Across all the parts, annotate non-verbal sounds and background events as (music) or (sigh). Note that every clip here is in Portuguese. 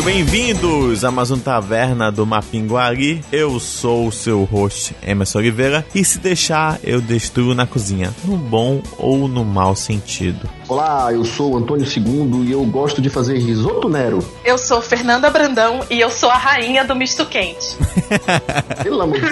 Sejam bem-vindos a mais um Taverna do Mapinguari. Eu sou o seu host, Emerson Oliveira, e se deixar, eu destruo na cozinha, no bom ou no mau sentido. Olá, eu sou o Antônio II e eu gosto de fazer risoto Nero. Eu sou Fernanda Brandão e eu sou a rainha do misto quente. (laughs) Pelo amor de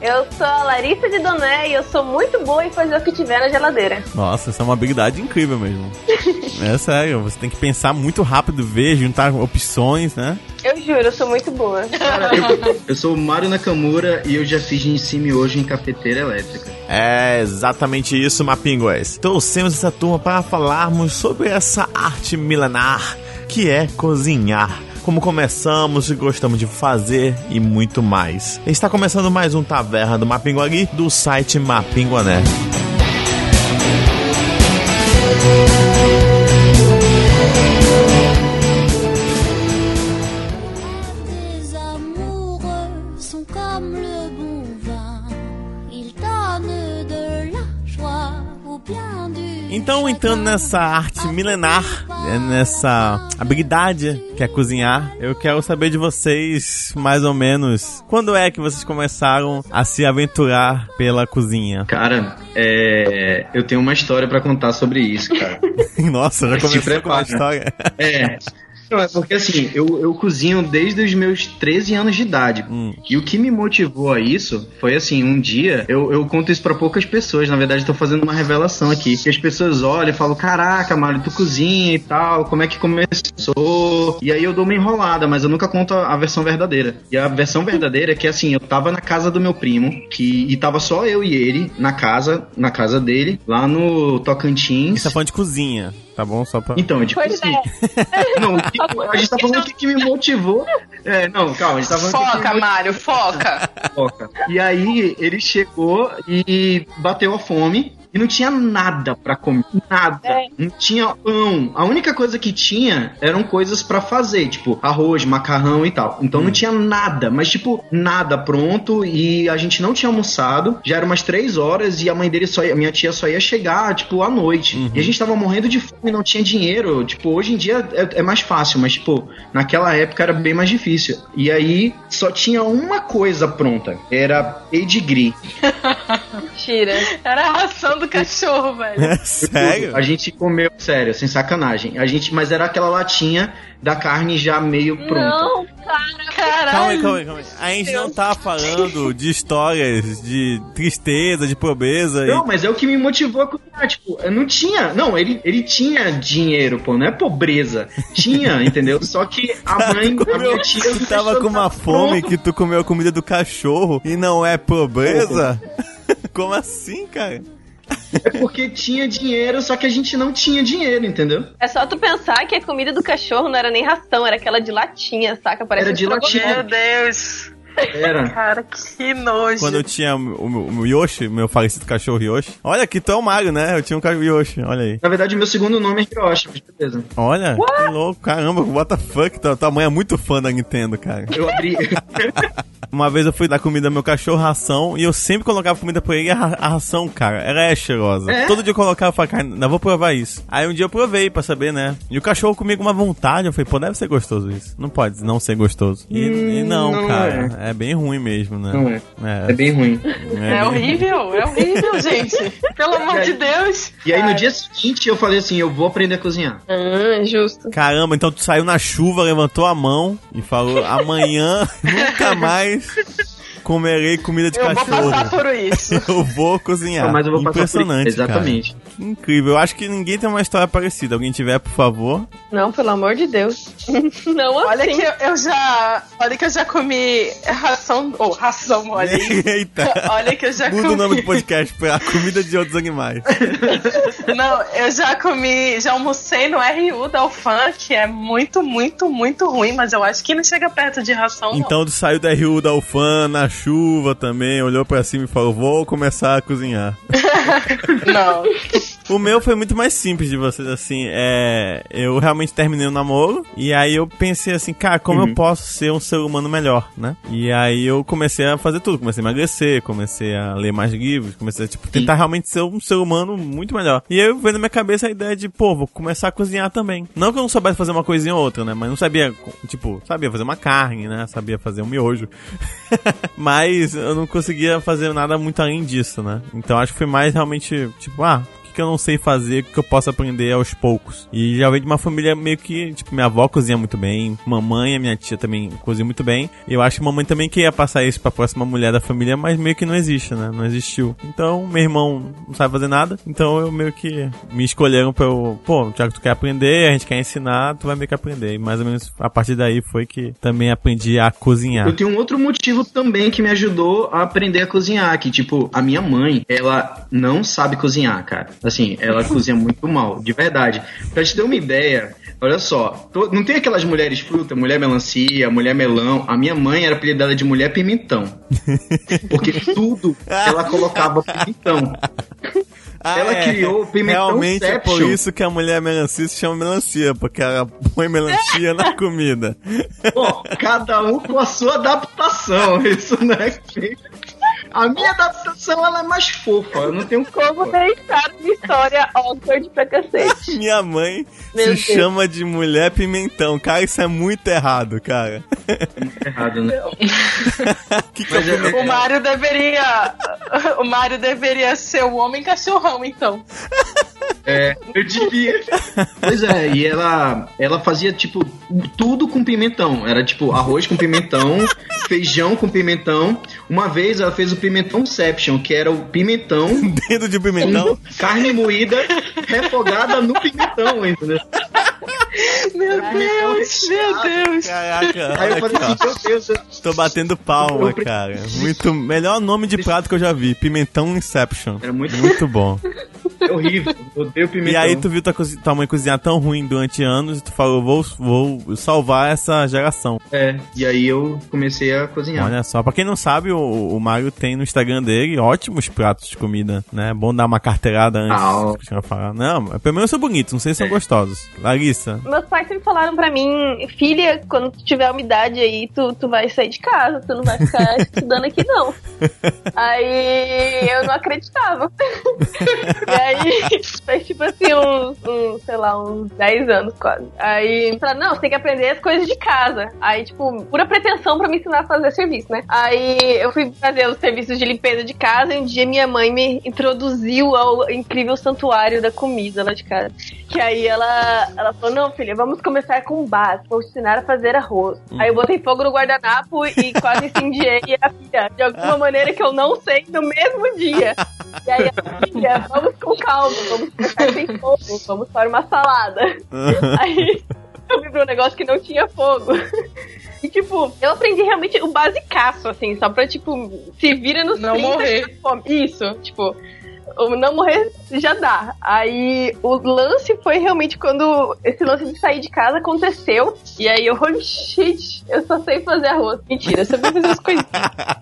Eu sou a Larissa de Doné e eu sou muito boa em fazer o que tiver na geladeira. Nossa, essa é uma habilidade incrível mesmo. (laughs) é sério, você tem que pensar muito rápido, ver, juntar opções, né? Eu juro, eu sou muito boa. Eu, eu sou o Mário Nakamura e eu já fiz em cima hoje em cafeteira elétrica. É exatamente isso, Mapinguas. Trouxemos essa turma para falarmos sobre essa arte milenar que é cozinhar. Como começamos e gostamos de fazer e muito mais. Está começando mais um Taverna do Mapinguari do site Mapinguané. Então, entrando nessa arte milenar, nessa habilidade que é cozinhar, eu quero saber de vocês, mais ou menos, quando é que vocês começaram a se aventurar pela cozinha? Cara, é, eu tenho uma história pra contar sobre isso, cara. (laughs) Nossa, já começou com uma história. É. Não, é porque assim, eu, eu cozinho desde os meus 13 anos de idade. Hum. E o que me motivou a isso foi assim, um dia, eu, eu conto isso pra poucas pessoas, na verdade tô fazendo uma revelação aqui. Que as pessoas olham e falam, caraca, Mário, tu cozinha e tal, como é que começou? E aí eu dou uma enrolada, mas eu nunca conto a, versão verdadeira. E a versão verdadeira é que assim, eu tava na casa do meu primo, que, e tava só eu e ele na casa, na casa dele, lá no Tocantins. Isso é falando de cozinha, tá bom? Só pra... Então, tipo Pois assim. é. (laughs) Não, o que- a gente tá falando o que, que me motivou. É, não, calma, a gente tá falando que que Foca, me Mário, foca. motivou. E aí ele chegou e bateu a fome. E não tinha nada pra comer. Nada. É. Não tinha pão. A única coisa que tinha eram coisas pra fazer, tipo arroz, macarrão e tal. Então não tinha nada, mas tipo, nada pronto. E a gente não tinha almoçado. Já eram umas três horas e a mãe dele só ia, minha tia só ia chegar, tipo, à noite. E a gente tava morrendo de fome, não tinha dinheiro. Tipo, hoje em dia é, é mais fácil, mas tipo, naquela época era bem mais difícil. E aí só tinha uma coisa pronta. Era pedigree. (laughs) Mentira. Era a ração do cachorro, velho. É (laughs) sério? A gente comeu, sério, sem sacanagem. A gente, mas era aquela latinha da carne já meio pronta. Não, cara. Caralho. Calma aí, calma aí, calma aí. A gente não tá falando de histórias de tristeza, de pobreza e... Não, mas é o que me motivou a cozinhar. Tipo, eu não tinha. Não, ele, ele tinha dinheiro, pô, não é pobreza. Tinha, (laughs) entendeu? Só que a mãe, a Comeu- minha tia. tu tava com uma fome que tu comeu a comida do cachorro e não é pobreza? (laughs) Como assim, cara? É porque tinha dinheiro, só que a gente não tinha dinheiro, entendeu? É só tu pensar que a comida do cachorro não era nem ração, era aquela de latinha, saca? Parece Era de latinha. Meu Deus. Era. (laughs) Cara, que nojo. Quando eu tinha o, o, o Yoshi, meu falecido cachorro Yoshi. Olha que tu é o Mario, né? Eu tinha um cachorro Yoshi, olha aí. Na verdade, meu segundo nome é Hiroshi, mas beleza. Olha, que louco, caramba, what the fuck? Tua, tua mãe é muito fã da Nintendo, cara. Eu abri. (laughs) Uma vez eu fui dar comida ao meu cachorro, ração, e eu sempre colocava comida pra ele, e a, a ração, cara, ela é cheirosa. É? Todo dia eu colocava, eu falava, cara, ainda vou provar isso. Aí um dia eu provei pra saber, né? E o cachorro comigo com uma vontade, eu falei, pô, deve ser gostoso isso. Não pode não ser gostoso. E, e não, não cara, é. bem ruim mesmo, né? Não é. É, É bem ruim. é É bem- horrível, é horrível, (laughs) gente. Pelo amor de Deus. E aí no dia seguinte eu falei assim: eu vou aprender a cozinhar. Ah, justo. Caramba, então tu saiu na chuva, levantou a mão e falou: amanhã (laughs) nunca mais comerei comida de Eu vou cachorro. passar por isso. (laughs) Eu vou cozinhar. Mas eu vou passar por isso. Impressionante. Exatamente. cara. Incrível. Eu acho que ninguém tem uma história parecida. Alguém tiver, por favor. Não, pelo amor de Deus. (laughs) Não assim. Olha que eu, eu já. Olha que eu já comi ração. Ou ração, olha (laughs) aí. Eita. Olha que eu já Muda comi. o nome do podcast pra a comida de outros animais. Não, eu já comi, já almocei no RU da Alfan, que é muito, muito, muito ruim, mas eu acho que não chega perto de ração, não. Então tu saiu da RU da Ufan na chuva também, olhou pra cima e falou: Vou começar a cozinhar. (laughs) (laughs) Não. O meu foi muito mais simples de vocês, assim. É, eu realmente terminei o namoro. E aí eu pensei assim, cara, como eu posso ser um ser humano melhor, né? E aí eu comecei a fazer tudo. Comecei a emagrecer, comecei a ler mais livros, comecei a, tipo, tentar realmente ser um ser humano muito melhor. E aí eu veio na minha cabeça a ideia de, pô, vou começar a cozinhar também. Não que eu não soubesse fazer uma coisinha ou outra, né? Mas não sabia, tipo, sabia fazer uma carne, né? Sabia fazer um miojo. (laughs) Mas eu não conseguia fazer nada muito além disso, né? Então acho que foi mais realmente, tipo, ah, que eu não sei fazer que eu posso aprender aos poucos. E já veio de uma família meio que, tipo, minha avó cozinha muito bem, mamãe minha tia também cozinham muito bem. Eu acho que mamãe também queria passar isso pra próxima mulher da família, mas meio que não existe, né? Não existiu. Então, meu irmão não sabe fazer nada, então eu meio que me escolheram pra eu, pô, que tu quer aprender, a gente quer ensinar, tu vai meio que aprender. E mais ou menos a partir daí foi que também aprendi a cozinhar. Eu tenho um outro motivo também que me ajudou a aprender a cozinhar, que tipo, a minha mãe, ela não sabe cozinhar, cara. Assim, ela (laughs) cozinha muito mal, de verdade. Pra te ter uma ideia, olha só, to- não tem aquelas mulheres fruta, mulher melancia, mulher melão. A minha mãe era apelidada de mulher pimentão. (laughs) Porque tudo ela colocava pimentão. Ah, Ela criou o pimentão Realmente é por isso que a mulher melancia se chama melancia, porque ela põe melancia na comida. Bom, cada um com a sua adaptação. (laughs) Isso não é feito. A minha adaptação ela é mais fofa. Eu não tenho (laughs) Como deixar uma história awkward pra cacete. (laughs) Minha mãe Meu se Deus. chama de mulher pimentão. Cara, isso é muito errado, cara. errado, né? (laughs) que que é é-? O Mário deveria. O Mário deveria ser o homem cachorrão, então. É, eu devia. Pois é, e ela, ela fazia, tipo, tudo com pimentão. Era, tipo, arroz com pimentão, feijão com pimentão. Uma vez ela fez o pimentãoception, que era o pimentão (laughs) Dedo de pimentão? carne moída refogada no pimentão, entendeu? Meu Deus, meu Deus. Caraca, Aí eu falei assim, meu Deus, eu- Tô batendo palma, cara. Muito. Melhor nome de prato que eu já vi. Pimentão Inception. Era muito- Muito bom. É horrível. Eu odeio pimentão. E aí tu viu tua, tua mãe cozinhar tão ruim durante anos e tu falou, vou, vou salvar essa geração. É, e aí eu comecei a cozinhar. Olha só, pra quem não sabe, o, o Mário tem no Instagram dele ótimos pratos de comida, né? É bom dar uma carteirada antes. Ah, de falar. Não, pelo menos são bonitos, não sei se são gostosos. Larissa, Meus pais sempre falaram pra mim, filha, quando tu tiver umidade aí, tu, tu vai sair de casa, tu não vai ficar (laughs) estudando aqui, não. Aí eu não acreditava. (laughs) e aí, (laughs) faz tipo assim, uns, uns, sei lá, uns 10 anos quase. Aí falaram, não, você tem que aprender as coisas de casa. Aí, tipo, pura pretensão pra me ensinar a fazer serviço, né? Aí eu fui fazer os serviços de limpeza de casa e um dia minha mãe me introduziu ao incrível santuário da comida lá de casa. Que aí ela, ela falou, não, filha, vamos começar com o básico, vou te ensinar a fazer arroz. Aí eu botei fogo no guardanapo e quase incendiei a filha, de alguma maneira que eu não sei, no mesmo dia. E aí, a filha, vamos com calma, vamos começar sem fogo, vamos para uma salada. (laughs) Aí eu vi pra um negócio que não tinha fogo. E, tipo, eu aprendi realmente o basicaço, assim, só pra, tipo, se vira nos Não 30 morrer. de fome. Isso, tipo, o não morrer já dá. Aí o lance foi realmente quando esse lance de sair de casa aconteceu. E aí eu, holy shit, eu só sei fazer arroz. Mentira, eu sabia fazer as coisas.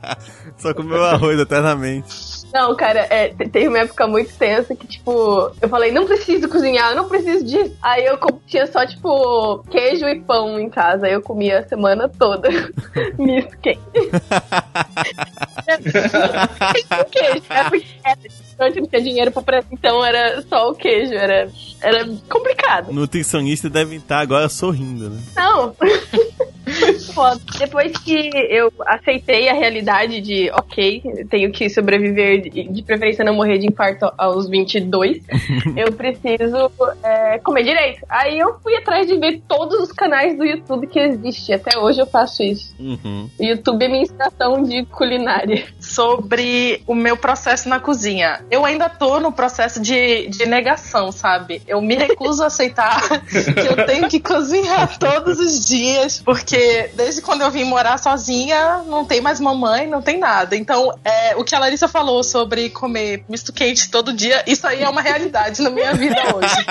(laughs) só comeu arroz eternamente. Não, cara, é, te- teve uma época muito tensa que, tipo, eu falei, não preciso cozinhar, eu não preciso disso. Aí eu tinha só, tipo, queijo e pão em casa. Aí eu comia a semana toda. (laughs) Misto quente. Queijo, era porque era distante, não tinha dinheiro pra então era só o queijo, era, era complicado. Nutricionista deve estar agora sorrindo, né? Não. (laughs) (laughs) Depois que eu aceitei a realidade de, ok, tenho que sobreviver, de de preferência não morrer de infarto aos 22, (laughs) eu preciso é, comer direito. Aí eu fui atrás de ver todos os canais do YouTube que existem. Até hoje eu faço isso. Uhum. YouTube é minha inspiração de culinária. Sobre o meu processo na cozinha. Eu ainda tô no processo de, de negação, sabe? Eu me recuso a aceitar (laughs) que eu tenho que cozinhar (laughs) todos os dias, porque desde quando eu vim morar sozinha, não tem mais mamãe, não tem nada. Então, é, o que a Larissa falou sobre comer misto quente todo dia, isso aí é uma realidade na minha vida hoje.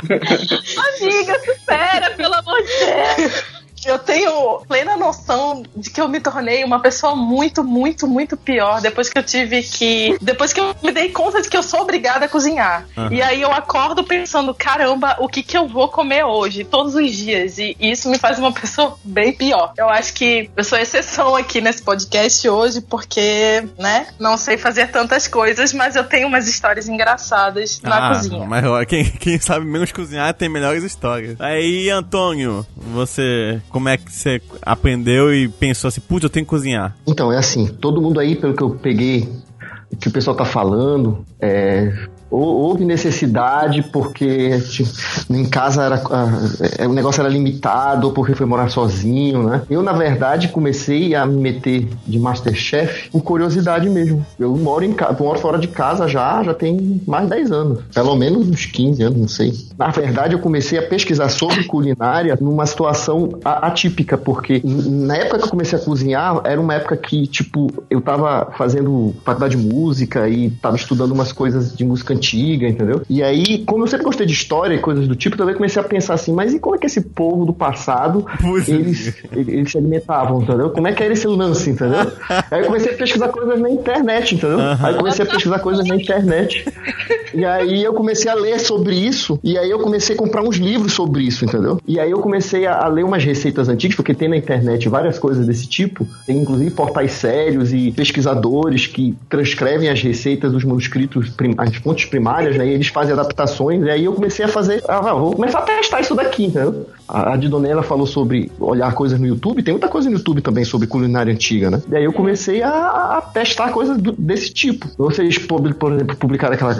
(laughs) Amiga, supera, pelo amor de Deus. Eu tenho plena noção de que eu me tornei uma pessoa muito, muito, muito pior depois que eu tive que. Depois que eu me dei conta de que eu sou obrigada a cozinhar. Aham. E aí eu acordo pensando, caramba, o que que eu vou comer hoje, todos os dias. E isso me faz uma pessoa bem pior. Eu acho que eu sou exceção aqui nesse podcast hoje, porque, né, não sei fazer tantas coisas, mas eu tenho umas histórias engraçadas na ah, cozinha. mas ó, quem, quem sabe menos cozinhar tem melhores histórias. Aí, Antônio, você, como é que você aprendeu e pensou assim, putz, eu tenho que cozinhar? Então, é assim, todo mundo aí, pelo que eu peguei, que o pessoal tá falando, é, houve necessidade porque tipo, em casa era, é, o negócio era limitado, ou porque foi morar sozinho, né? Eu, na verdade, comecei a me meter de Masterchef por curiosidade mesmo. Eu moro, em, ca- moro fora de casa já, já tem mais de 10 anos. Pelo menos uns 15 anos, não sei. Na verdade, eu comecei a pesquisar sobre culinária numa situação atípica, porque na época que eu comecei a cozinhar, era uma época que, tipo, eu tava fazendo faculdade de música e tava estudando umas coisas de música antiga, entendeu? E aí, como eu sempre gostei de história e coisas do tipo, também comecei a pensar assim, mas e como é que esse povo do passado, Música. eles, eles se alimentavam, entendeu? Como é que era esse lance, entendeu? Aí eu comecei a pesquisar coisas na internet, entendeu? Aí eu comecei a pesquisar coisas na internet. E aí eu comecei a ler sobre isso, e aí eu comecei a comprar uns livros sobre isso, entendeu? E aí eu comecei a, a ler umas receitas antigas, porque tem na internet várias coisas desse tipo, tem inclusive portais sérios e pesquisadores que transcrevem as receitas dos manuscritos, as fontes primárias, né? E eles fazem adaptações, e aí eu comecei a fazer, ah, vou começar a testar isso daqui, entendeu? A, a Didonella falou sobre olhar coisas no YouTube, tem muita coisa no YouTube também sobre culinária antiga, né? E aí eu comecei a, a testar coisas do- desse tipo. Vocês, por, exemplo, publicaram aquela,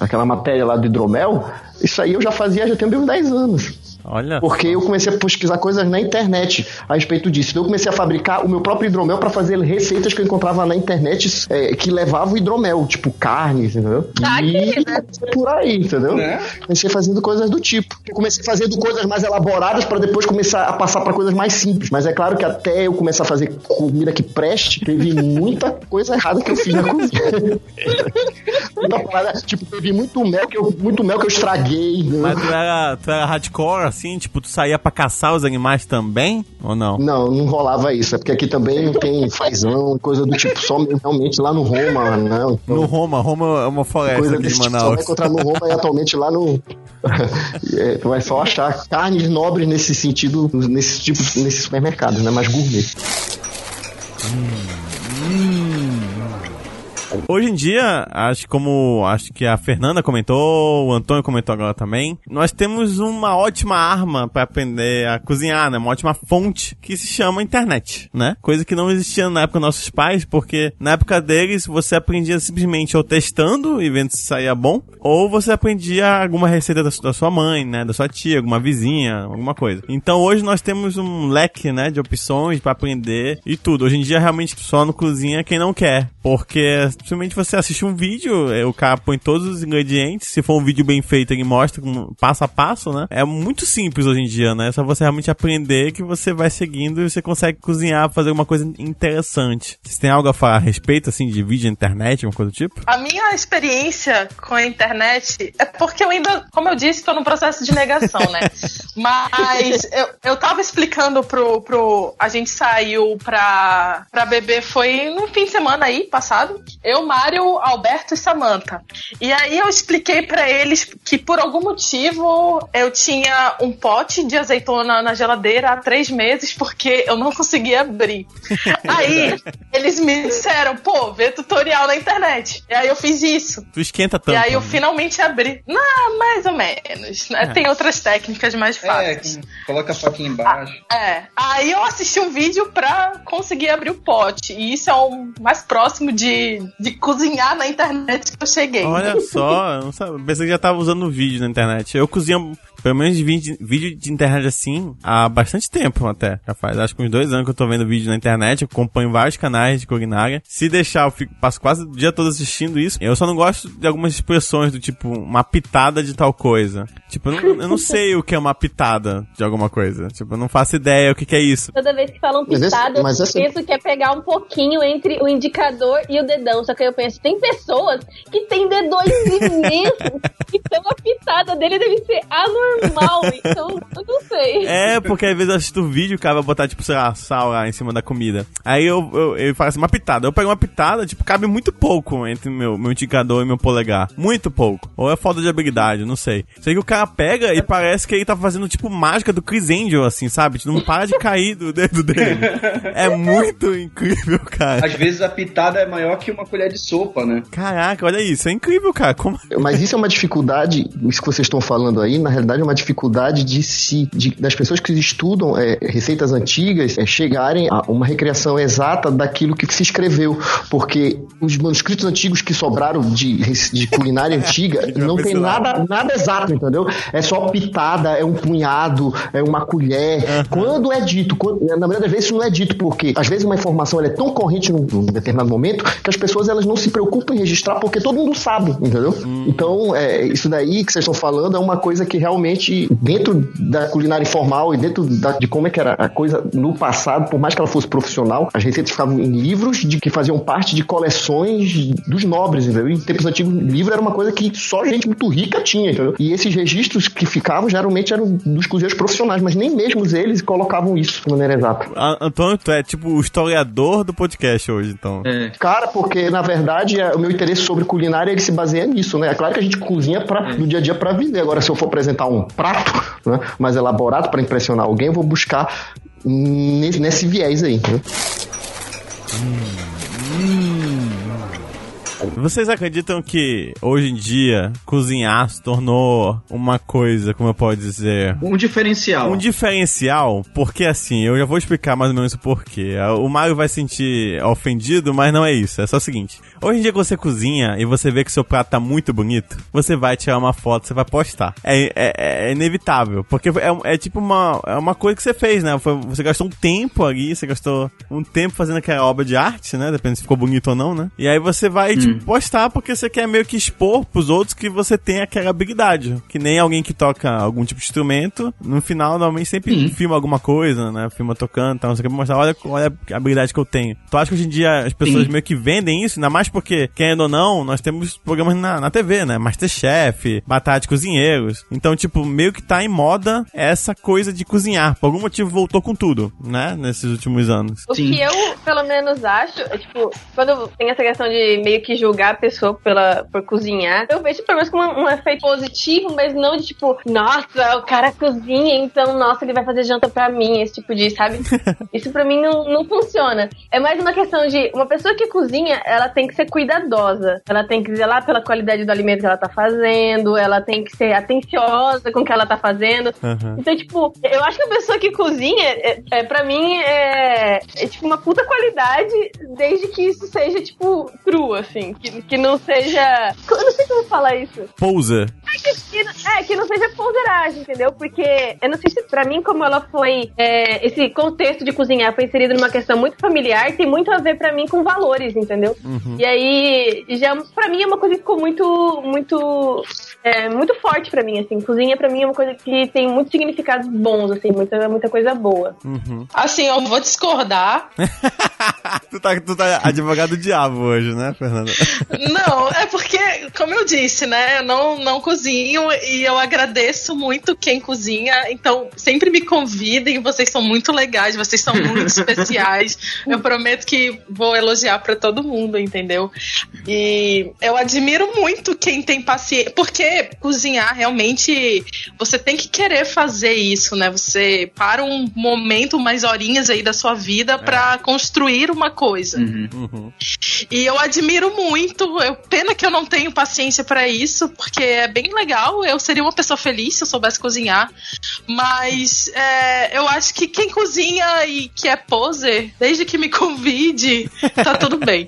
aquela, matéria lá do hidromel, isso aí eu já fazia já tem bem uns 10 anos. Olha. Porque eu comecei a pesquisar coisas na internet a respeito disso. Então eu comecei a fabricar o meu próprio hidromel para fazer receitas que eu encontrava na internet é, que levavam hidromel, tipo carnes, entendeu? Ah, e comecei por aí, entendeu? Né? Comecei fazendo coisas do tipo. Eu comecei fazendo coisas mais elaboradas para depois começar a passar para coisas mais simples. Mas é claro que até eu começar a fazer comida que preste, teve muita (laughs) coisa errada que eu fiz na cozinha. (laughs) muita parada, tipo, teve muito mel que eu, muito mel que eu estraguei. né? Mas tu era, tu era hardcore, assim? Tipo, tu saía pra caçar os animais também? Ou não? Não, não rolava isso. É porque aqui também tem fazão, coisa do tipo, só realmente lá no Roma, né? Então, No Roma, Roma é uma floresta coisa de tipo, só vai Manaus. encontrar no Roma e atualmente lá no. (laughs) É, tu vai só achar carnes nobres nesse sentido, nesse tipo, nesses supermercados, né? Mais gourmet. (laughs) Hoje em dia, acho como acho que a Fernanda comentou, o Antônio comentou agora também, nós temos uma ótima arma pra aprender a cozinhar, né? Uma ótima fonte que se chama internet, né? Coisa que não existia na época dos nossos pais, porque na época deles você aprendia simplesmente ou testando e vendo se saía bom, ou você aprendia alguma receita da, su- da sua mãe, né? Da sua tia, alguma vizinha, alguma coisa. Então hoje nós temos um leque, né? De opções pra aprender e tudo. Hoje em dia realmente só no cozinha quem não quer, porque simplesmente você assiste um vídeo, é, o cara põe todos os ingredientes, se for um vídeo bem feito ele mostra passo a passo, né? É muito simples hoje em dia, né? É só você realmente aprender que você vai seguindo e você consegue cozinhar, fazer uma coisa interessante. Vocês têm algo a falar a respeito, assim, de vídeo internet, uma coisa do tipo? A minha experiência com a internet é porque eu ainda, como eu disse, estou no processo de negação, né? (laughs) Mas eu, eu tava explicando pro, pro. A gente saiu pra, pra beber, foi no fim de semana aí, passado. Eu, Mário, Alberto e Samantha. E aí eu expliquei pra eles que por algum motivo eu tinha um pote de azeitona na geladeira há três meses porque eu não conseguia abrir. (laughs) Aí eles me disseram, pô, vê tutorial na internet. E aí eu fiz isso. Tu esquenta tanto. e aí eu né? finalmente abri. Não, mais ou menos. né? Tem outras técnicas mais É, fáceis. com- coloca a faquinha embaixo. É. Aí eu assisti um vídeo pra conseguir abrir o pote. E isso é o mais próximo de, de cozinhar na internet que eu cheguei. Olha só, eu não sabia. Pensei que já tava usando vídeo na internet. Eu cozinho, pelo menos de vídeo, de internet assim, há bastante tempo até. Já faz, acho que uns dois anos que eu tô vendo vídeo na internet. Eu acompanho vários canais de culinária. Se deixar, eu fico, passo quase o dia todo assistindo isso. Eu só não gosto de algumas expressões do tipo, uma pitada de tal coisa. Tipo, eu não, eu não sei o que é uma pitada de alguma coisa. Tipo, eu não faço ideia o que, que é isso. Toda vez que falam Mas esse- mas eu penso que é pegar um pouquinho entre o indicador e o dedão. Só que aí eu penso, tem pessoas que têm dedões imensos, (laughs) então a pitada dele deve ser anormal. Normal, então eu não sei. É, porque às vezes eu assisto vídeo, o cara vai botar, tipo, sei lá, sal lá em cima da comida. Aí eu, eu, ele faz assim, uma pitada. Eu pego uma pitada, tipo, cabe muito pouco entre meu, meu indicador e meu polegar. Muito pouco. Ou é falta de habilidade, não sei. Sei que o cara pega e parece que ele tá fazendo, tipo, mágica do Chris Angel, assim, sabe? Tipo, não para de cair do dedo dele. É muito incrível, cara. Às vezes a pitada é maior que uma colher de sopa, né? Caraca, olha isso. É incrível, cara. Como... Mas isso é uma dificuldade, isso que vocês estão falando aí, na realidade é uma dificuldade de si, de- das pessoas que estudam é, receitas antigas é, chegarem a uma recriação exata daquilo que se escreveu. Porque os manuscritos antigos que sobraram de, de culinária antiga (laughs) não tem nada, nada exato, entendeu? É só pitada, é um punhado, é uma colher. Quando é dito, quando- na maioria das vezes isso não é dito, porque às vezes uma informação é tão corrente num, num determinado momento que as pessoas elas não se preocupam em registrar porque todo mundo sabe, entendeu? Então, é, isso daí que vocês estão falando é uma coisa que realmente, dentro da culinária informal e dentro da- de como é que era a coisa no passado, por mais que ela fosse profissional, as receitas ficavam em livros de que faziam parte de coleções dos nobres, entendeu? Em tempos antigos, livro era uma coisa que só gente muito rica tinha, entendeu? E esses registros que ficavam geralmente eram dos cozinheiros profissionais, mas nem mesmo eles colocavam isso de maneira exata. A- Antônio, tu é tipo o historiador do podcast hoje, então. É. Cara, porque na verdade é- o meu interesse sobre culinária ele se baseia nisso, né? É claro que a gente cozinha pra, no dia a dia para viver. Agora, se eu for apresentar um prato né, mais elaborado para impressionar alguém, eu vou buscar nesse, nesse viés aí. Né? Vocês acreditam que hoje em dia cozinhar se tornou uma coisa, como eu posso dizer, Um diferencial. um diferencial? Porque assim, eu já vou explicar mais ou menos o porquê. O Mário vai se sentir ofendido, mas não é isso. É só o seguinte: hoje em dia, quando você cozinha e você vê que seu prato tá muito bonito, você vai tirar uma foto, você vai postar. É, é- é inevitável. Porque é, é tipo uma, é uma coisa que você fez, né? Você gastou um tempo ali, você gastou um tempo fazendo aquela obra de arte, né? Depende se ficou bonito ou não, né? E aí você vai, tipo, postar porque você quer meio que expor pros outros que você tem aquela habilidade. Que nem alguém que toca algum tipo de instrumento, no final, normalmente sempre filma alguma coisa, né? Filma tocando e tal, não sei o que, pra mostrar, olha, olha a habilidade que eu tenho. Tu acha que hoje em dia as pessoas Sim. meio que vendem isso, ainda mais porque, querendo ou não, nós temos programas na, na TV, né? Masterchef, Batalha de Cozinheiros. Então, tipo, meio que tá em moda essa coisa de cozinhar. Por algum motivo voltou com tudo, né? Nesses últimos anos. O Sim. que eu, pelo menos, acho, é tipo, quando tem essa questão de meio que julgar a pessoa pela, por cozinhar, eu vejo pelo menos como um, um efeito positivo, mas não de tipo, nossa, o cara cozinha, então, nossa, ele vai fazer janta pra mim, esse tipo de, sabe? (laughs) Isso pra mim não, não funciona. É mais uma questão de uma pessoa que cozinha, ela tem que ser cuidadosa. Ela tem que zelar pela qualidade do alimento que ela tá fazendo, ela tem que ser atenciosa com o que ela tá fazendo. Aham. Então, tipo, eu acho que a pessoa que cozinha, é, é, pra mim, é, é tipo uma puta qualidade, desde que isso seja, tipo, cru, assim. Que, que não seja. Eu não sei como falar isso. Pousa. É que, que- é, que não seja ponderagem, entendeu? Porque eu não sei se pra mim, como ela foi. é, esse contexto de cozinhar foi inserido numa questão muito familiar, tem muito a ver pra mim com valores, entendeu? E aí, já pra mim é uma coisa que ficou muito. muito. é, muito forte pra mim, assim. Cozinha pra mim é uma coisa que tem muitos significados bons, assim, muita, muita coisa boa. Assim, eu vou discordar. (laughs) tu, tá, tu tá advogado do diabo hoje, né, Fernanda? Não, é porque, como eu disse, né? Eu não, não cozinho e eu agradeço muito quem cozinha. Então, sempre me convidem. Vocês são muito legais, vocês são muito (laughs) especiais. Eu prometo que vou elogiar pra todo mundo, entendeu? E eu admiro muito quem tem paciência. Porque cozinhar realmente você tem que querer fazer isso, né? Você para um momento, umas horinhas aí da sua vida pra construir uma coisa. Uhum. E eu admiro muito. Eu, pena que eu não tenho paciência pra isso, porque é bem legal. Eu seria uma pessoa feliz se eu soubesse cozinhar. Mas é, eu acho que quem cozinha e que é poser, desde que me (laughs) convide, tá tudo bem.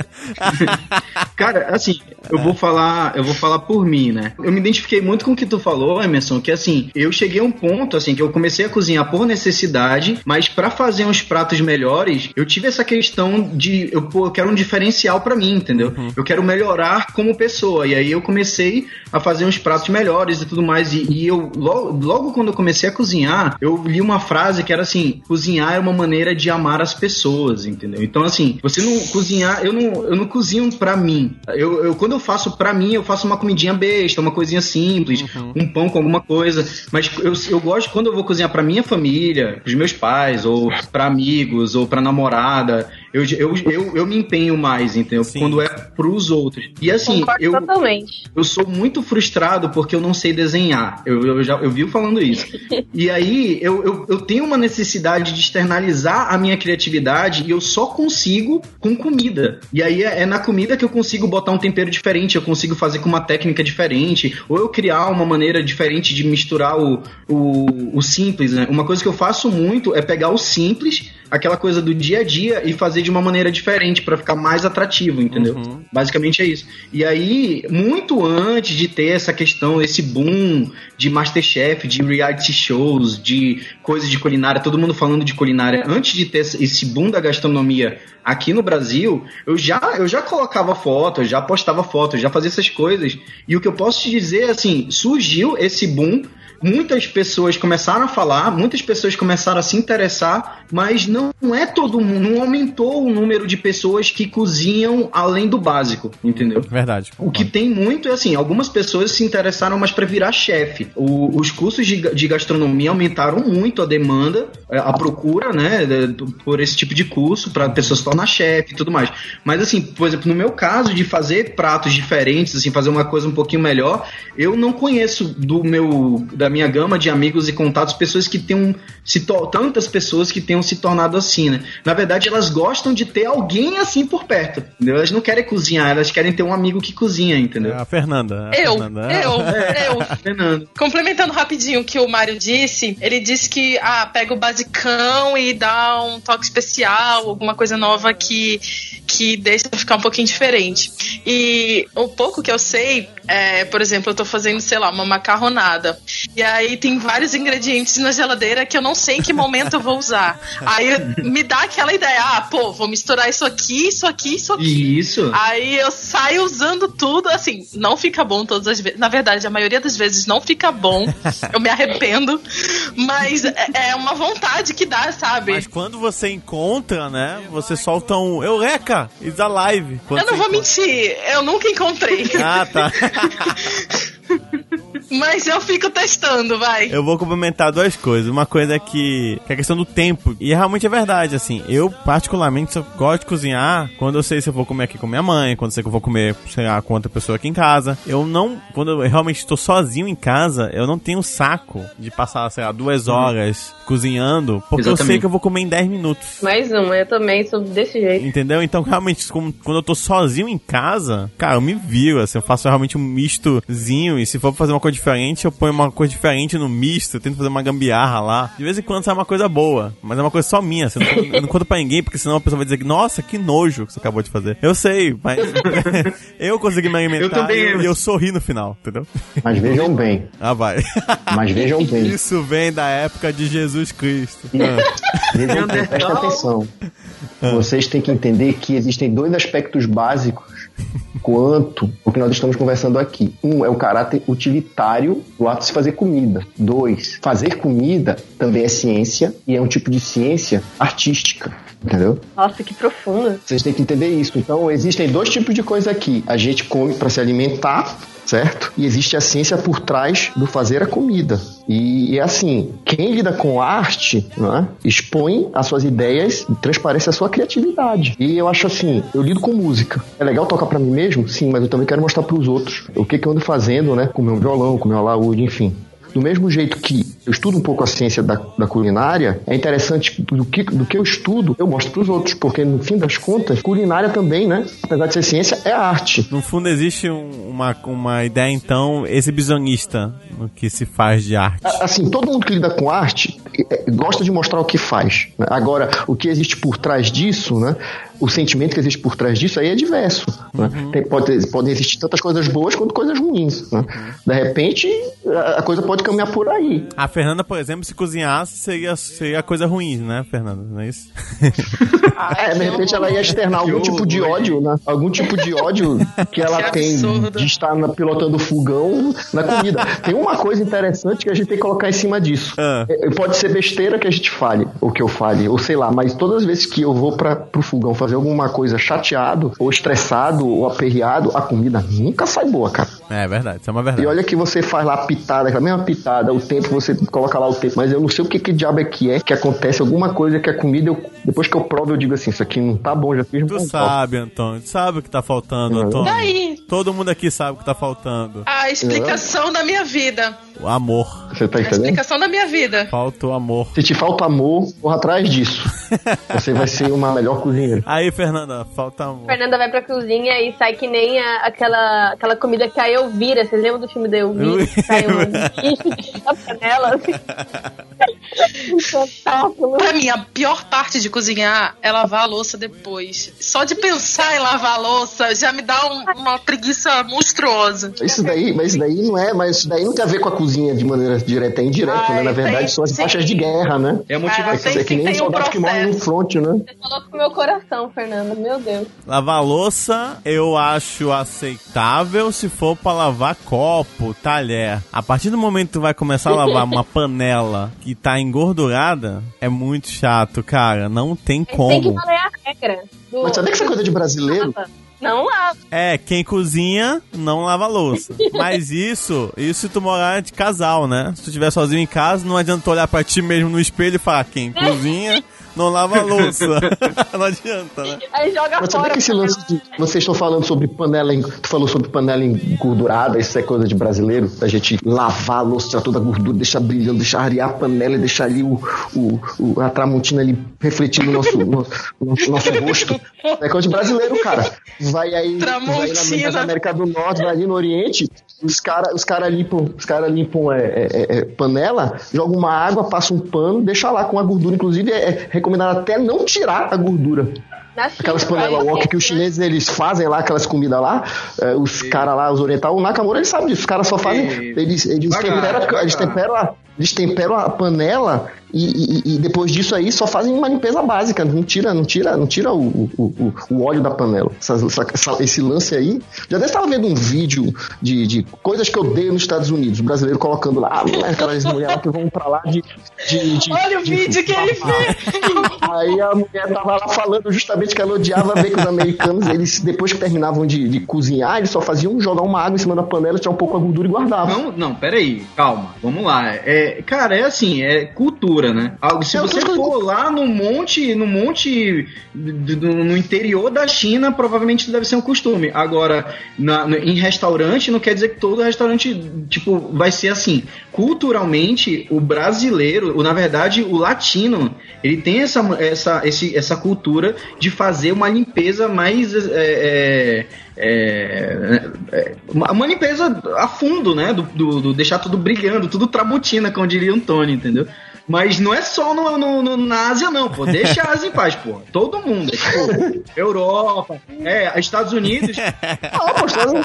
(laughs) Cara, assim, eu vou falar, eu vou falar por mim, né? Eu me identifiquei muito com o que tu falou, Emerson, que assim, eu cheguei a um ponto assim que eu comecei a cozinhar por necessidade, mas pra fazer uns pratos melhores, eu tive essa questão de eu, pô, eu quero um diferencial pra mim, entendeu? Eu quero melhorar como pessoa. E aí eu comecei a fazer uns pratos melhores e tudo mais. E, e eu, logo, logo quando eu comecei a cozinhar, eu li uma frase que era assim: cozinhar é uma maneira de amar as pessoas, entendeu? Então, assim, você não cozinhar, eu não, eu não cozinho pra mim. Eu, eu quando eu faço pra mim, eu faço uma comidinha besta, uma coisinha simples, um pão com alguma coisa. Mas eu, eu gosto quando eu vou cozinhar pra minha família, pros meus pais, ou pra amigos, ou pra namorada. Eu, eu, eu, eu me empenho mais, entendeu? Sim. Quando é pros outros. E assim, Concordo eu, totalmente. eu sou muito frustrado porque eu não sei desenhar. Eu, eu já eu vivo falando isso. (laughs) E aí eu, eu, eu tenho uma necessidade de externalizar a minha criatividade e eu só consigo com comida. E aí é, é na comida que eu consigo botar um tempero diferente, eu consigo fazer com uma técnica diferente, ou eu criar uma maneira diferente de misturar o, o, o simples, né? Uma coisa que eu faço muito é pegar o simples, aquela coisa do dia a dia, e fazer de uma maneira diferente para ficar mais atrativo, entendeu? Uhum. Basicamente é isso. E aí, muito antes de ter essa questão, esse boom de Masterchef, de reality shows, de coisas de culinária, todo mundo falando de culinária, antes de ter esse boom da gastronomia aqui no Brasil, eu já, eu já colocava foto, eu já postava foto, eu já fazia essas coisas. E o que eu posso te dizer, assim, surgiu esse boom muitas pessoas começaram a falar, muitas pessoas começaram a se interessar, mas não é todo mundo, não aumentou o número de pessoas que cozinham além do básico, entendeu? Verdade. O que tem muito é assim, algumas pessoas se interessaram mais para virar chefe. Os cursos de, de gastronomia aumentaram muito a demanda, eh, a procura, né, por esse tipo de curso para pessoas se tornar chefe e tudo mais. Mas assim, por exemplo, no meu caso de fazer pratos diferentes, assim, fazer uma coisa um pouquinho melhor, eu não conheço do meu da minha gama de amigos e contatos pessoas que tenham se tantas pessoas que tenham se tornado assim, né? Na verdade, elas gostam de ter alguém assim por perto. Entendeu? Elas não querem cozinhar, elas querem ter um amigo que cozinha, entendeu? É a Fernanda. a Eu, Fernanda. eu, eu. Fernando. Complementando rapidinho o que o Mário disse, ele disse que ah, pega o basicão e dá um toque especial, alguma coisa nova que, que deixa ficar um pouquinho diferente. E o pouco que eu sei, é, por exemplo, eu tô fazendo, sei lá, uma macarronada. E aí tem vários ingredientes na geladeira que eu não sei em que momento eu vou usar. Aí me dá aquela ideia, ah, pô, vou misturar isso aqui, isso aqui, isso aqui. Isso. Aí eu saio usando tudo, assim, não fica bom todas as vezes. Na verdade, a maioria das vezes não fica bom. (laughs) Eu me arrependo. Mas é é uma vontade que dá, sabe? Mas quando você encontra, né? Você solta um Eureka! It's alive! Quando eu não vou encontra- mentir, eu nunca encontrei. Ah, tá. (laughs) mas eu fico testando, vai. Eu vou complementar duas coisas. Uma coisa é que, que é a questão do tempo. E realmente é verdade, assim. Eu, particularmente, só gosto de cozinhar quando eu sei se eu vou comer aqui com minha mãe, quando eu sei que eu vou comer, sei lá, com outra pessoa aqui em casa. Eu não, quando eu realmente estou sozinho em casa, eu não tenho saco de passar, sei lá, duas horas cozinhando, porque eu sei Exatamente. que eu vou comer em 10 minutos. Mais uma, eu também sou desse jeito. Entendeu? Então, realmente, como- quando eu tô sozinho em casa, cara, eu me viro, assim, eu faço realmente um mistozinho, e se for fazer uma coisa diferente, eu ponho uma coisa diferente no misto, eu tento fazer uma gambiarra lá. De vez em quando sai uma coisa boa, mas é uma coisa só minha, assim, eu, não, eu não conto pra ninguém, porque senão a pessoa vai dizer, nossa, que nojo que você acabou de fazer. Eu sei, mas (laughs) eu consegui me alimentar Eu também, e eu, eu- e eu sorri no final, entendeu? Mas vejam bem, Ah, vai. mas vejam (laughs) bem. Isso vem da época de Jesus Cristo. Ah. Vejam bem, prestem atenção. Vocês têm que entender que existem dois aspectos básicos quanto o que nós estamos conversando aqui. Um é o caráter utilitário do ato de se fazer comida. Dois, fazer comida também é ciência e é um tipo de ciência artística. Entendeu? Nossa, que profundo. Vocês têm que entender isso. Então, existem dois tipos de coisa aqui. A gente come para se alimentar, certo? E existe a ciência por trás do fazer a comida. E é assim, quem lida com arte, né, expõe as suas ideias e transparece a sua criatividade. E eu acho assim, eu lido com música. É legal tocar para mim mesmo? Sim, mas eu também quero mostrar para os outros o que, que eu ando fazendo, né, com meu violão, com meu alaúde, enfim. Do mesmo jeito que eu estudo um pouco a ciência da, da culinária, é interessante do que, do que eu estudo, eu mostro para os outros, porque no fim das contas, culinária também, né? Apesar de ser ciência, é arte. No fundo, existe um- uma, uma ideia, então, exibicionista no que se faz de arte. Assim, todo mundo que lida com arte gosta de mostrar o que faz. né? Agora, o que existe por trás disso, né? O sentimento que existe por trás disso aí é diverso. né? Tem- pode, podem existir tantas coisas boas quanto coisas ruins. né? De repente, a, a coisa pode caminhar por aí. A Fernanda, por exemplo, se cozinhasse, seria, seria coisa ruim, né, Fernanda? Não é isso? (laughs) É, de repente ela ia externar algum Que tipo de ódio, né? Algum tipo de ódio que ela Que tem de estar na- pilotando fogão na comida. Tem uma coisa interessante que a gente tem que colocar em cima disso. Ah. É, Pode ser besteira que a gente fale, ou que eu fale, ou sei lá, mas todas as vezes que eu vou para pro fogão fazer alguma coisa chateado, ou estressado, ou aperreado, a comida nunca sai boa, cara. É verdade, isso é uma E verdade. olha que você faz lá a pitada, aquela mesma pitada, o tempo você coloca lá o tempo, mas eu não sei o que que diabo é que é, que acontece alguma coisa que a comida, eu- depois que eu provo, eu digo assim, isso aqui não tá bom, já fiz Tu um sabe, Antônio. Tu sabe o que tá faltando, Uhum. Antônio. Daí, Todo mundo aqui sabe o que tá faltando. a explicação da minha vida. O amor. Você tá A entendendo? explicação da minha vida. Falta o amor. Se te falta amor, corra atrás disso. (laughs) Você vai ser uma melhor cozinheira. Aí, Fernanda, falta amor. Fernanda vai pra cozinha e sai que nem a- aquela, aquela comida que a Elvira. Vocês lembram do filme da Elvira? Ui. Que Sai um bicho na panela. Assim. (laughs) Espetáculo. Pra mim, a pior parte de cozinhar é lavar a louça depois. Só de pensar em lavar a louça já me dá um- uma preguiça monstruosa. Isso daí, mas isso daí não é, mas isso daí não tem a ver com a cozinha de maneira direta, é indireto, Ai, né? Na verdade, tem- são as sim. faixas de guerra, né? É a motivação. é que sim, nem tem os um soldados que morrem no processo. front, né? Você falou com o meu coração, Fernanda. Meu Deus. Lavar louça, eu acho aceitável se for pra lavar copo, talher. A partir do momento que tu vai começar a lavar uma (laughs) panela que tá engordurada, é muito chato, cara. Não tem Mas tem que como. valer a regra. Do... Mas sabia que essa coisa de brasileiro? Não lava. É, quem cozinha não lava louça. (laughs) Mas isso, isso se tu morar de casal, né? Se tu estiver sozinho em casa, não adianta tu olhar pra ti mesmo no espelho e falar quem cozinha não lava louça. (laughs) não adianta, né? Aí joga Mas fora. que esse lance de. Vocês estão falando sobre panela. em- Tu falou sobre panela engordurada, isso é coisa de brasileiro, da gente lavar a louça, toda a gordura, deixar brilhando, deixar arear a panela e deixar ali o, o, o- a tramontina ali refletindo o nosso, no, no nosso rosto. É coisa de brasileiro, cara. Vai aí, vai aí na América do Norte, vai ali no Oriente, os caras os cara limpam, os cara limpam é, é, é, é, panela, jogam uma água, passam um pano, deixa lá com a gordura. Inclusive, é, é recomendado até não tirar a gordura. China, Aquelas panelas wok que os chineses eles fazem lá, aquelas comidas lá, eh, os caras lá, os orientais, o Nakamura ele sabe disso, os caras só fazem, eles, eles, temperam, eles, temperam a, eles temperam a panela e, e- e depois disso aí só fazem uma limpeza básica, não tira, não tira, não tira o, o, o, o óleo da panela. Essa- essa- essa- esse lance aí, já deve estava vendo um vídeo de, de coisas que eu dei nos Estados Unidos, o brasileiro colocando lá, ah, aquelas mulheres lá que vão pra lá de... de, de Olha o de- vídeo que ele fez. Aí a mulher tava lá falando justamente que ela odiava ver que os americanos, eles, depois que terminavam de, de cozinhar, eles só faziam jogar uma água em cima da panela, tirar um pouco a gordura e guardavam. Não, não, peraí, calma, vamos lá. É, cara, é assim, é cultura, né? Se É, você for lá no monte, no monte no interior da China, provavelmente deve ser um costume. Agora, na- em restaurante, não quer dizer que todo restaurante, tipo, vai ser assim. Culturalmente, o brasileiro, ou, na verdade, o latino, ele tem essa, essa, esse, essa cultura de fazer uma limpeza mais. é, é, é, é, uma limpeza a fundo, né? Do, do- do deixar tudo brilhando, tudo trabutina, como diria o Tony, entendeu? Mas não é só no, no- no- na Ásia, não, pô. Deixa a Ásia em paz, pô. Todo mundo. É, tipo, Europa, é, Estados Unidos. Ah, poxa, eu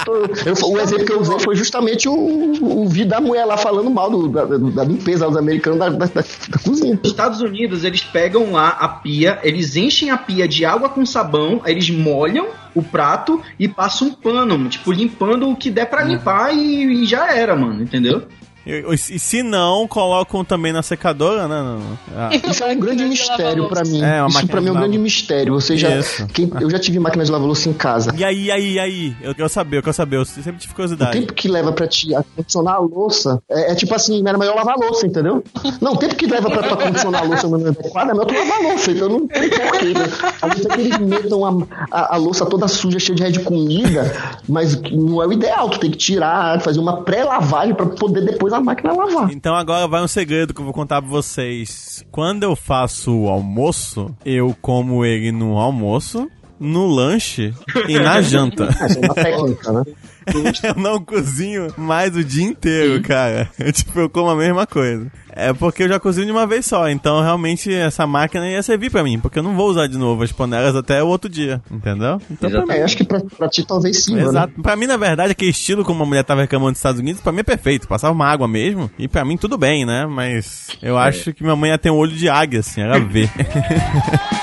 eu- o exemplo que eu usei foi justamente o, o vídeo da mulher lá falando mal do- da, da limpeza dos americanos da, da- da- cozinha. Estados Unidos, eles pegam lá a pia, eles enchem a pia de água com sabão, eles molham o prato e passam um pano, tipo, limpando o que der pra limpar e, e já era, mano, entendeu? E, e se não, colocam também na secadora, né? ah, (laughs) Isso é um grande mistério pra mim. É, uma Isso pra mim é um de grande mistério. Você já, (laughs) quem- eu já tive máquina de lavar louça em casa. E aí, aí, aí? Eu quero saber, eu quero saber. Eu sempre tive O curiosidade. tempo que leva pra te acondicionar a louça é, é tipo assim, era melhor lavar a louça, entendeu? (laughs) Não, o tempo que leva pra tu acondicionar a louça no adequado é melhor tu lavar a louça, então não tem porquê, né? A não ser que eles metam a, a, a louça toda suja, cheia de de comida, mas não é o ideal, tu tem que tirar, fazer uma pré-lavagem pra poder depois a máquina lavar. Então agora vai um segredo que eu vou contar pra vocês. Quando eu faço o almoço, eu como ele no almoço, no lanche e na janta. Essa é uma técnica, né? (laughs) eu não cozinho mais o dia inteiro, cara. tipo, eu como a mesma coisa. É porque eu já cozinho de uma vez só, então realmente essa máquina ia servir pra mim, porque eu não vou usar de novo as panelas até o outro dia, entendeu? Então, pra mim, É, acho que pra, pra ti talvez sim, né? Exato. Pra mim, na verdade, aquele estilo como a mulher tava reclamando dos Estados Unidos, pra mim é perfeito. Passava uma água mesmo, e pra mim tudo bem, né? Mas eu acho que minha mãe ia ter um olho de águia, assim, ela vê. (laughs)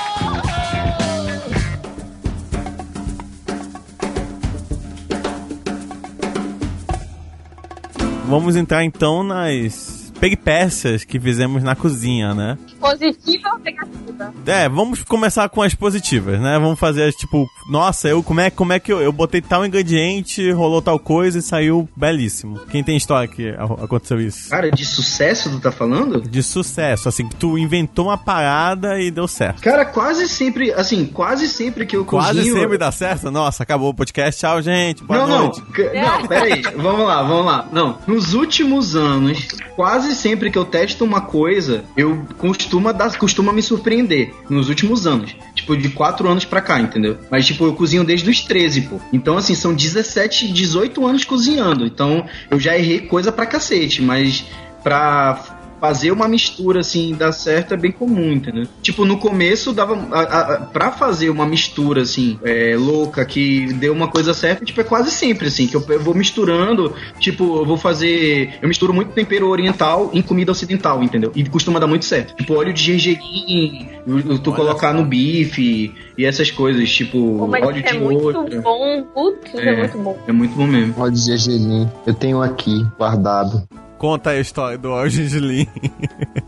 Vamos entrar então nas peripécias que fizemos na cozinha, né? Positiva ou negativa? É, vamos começar com as positivas, né? Vamos fazer as, tipo, nossa, eu como é, como é que eu, eu botei tal ingrediente, rolou tal coisa e saiu belíssimo. Quem tem história que aconteceu isso? Cara, de sucesso tu tá falando? De sucesso, assim, que tu inventou uma parada e deu certo. Cara, quase sempre, assim, quase sempre que eu Quase cozinho... sempre dá certo. Nossa, acabou o podcast. Tchau, gente. Boa não, não, noite. c- não, peraí, vamos lá, vamos lá. Não, nos últimos anos, quase sempre que eu testo uma coisa, eu costuma dar, costuma me surpreender. Nos últimos anos. Tipo, de 4 anos pra cá, entendeu? Mas, tipo, eu cozinho desde os 13, pô. Então, assim, são 17, 18 anos cozinhando. Então, eu já errei coisa pra cacete, mas pra fazer uma mistura assim dar certo é bem comum, entendeu? Tipo, no começo dava. A, a, pra fazer uma mistura assim, é, louca, que deu uma coisa certa, tipo, é quase sempre assim, que eu, eu vou misturando, tipo, eu vou fazer. Eu misturo muito tempero oriental em comida ocidental, entendeu? E costuma dar muito certo. Tipo, óleo de gergelim, tu Olha colocar no bife e essas coisas, tipo, Pô, óleo é de muito outra. bom. Putz, é. É. muito bom. É muito bom mesmo. Óleo de gergelim. Eu tenho aqui, guardado. Conta a história do gergelim.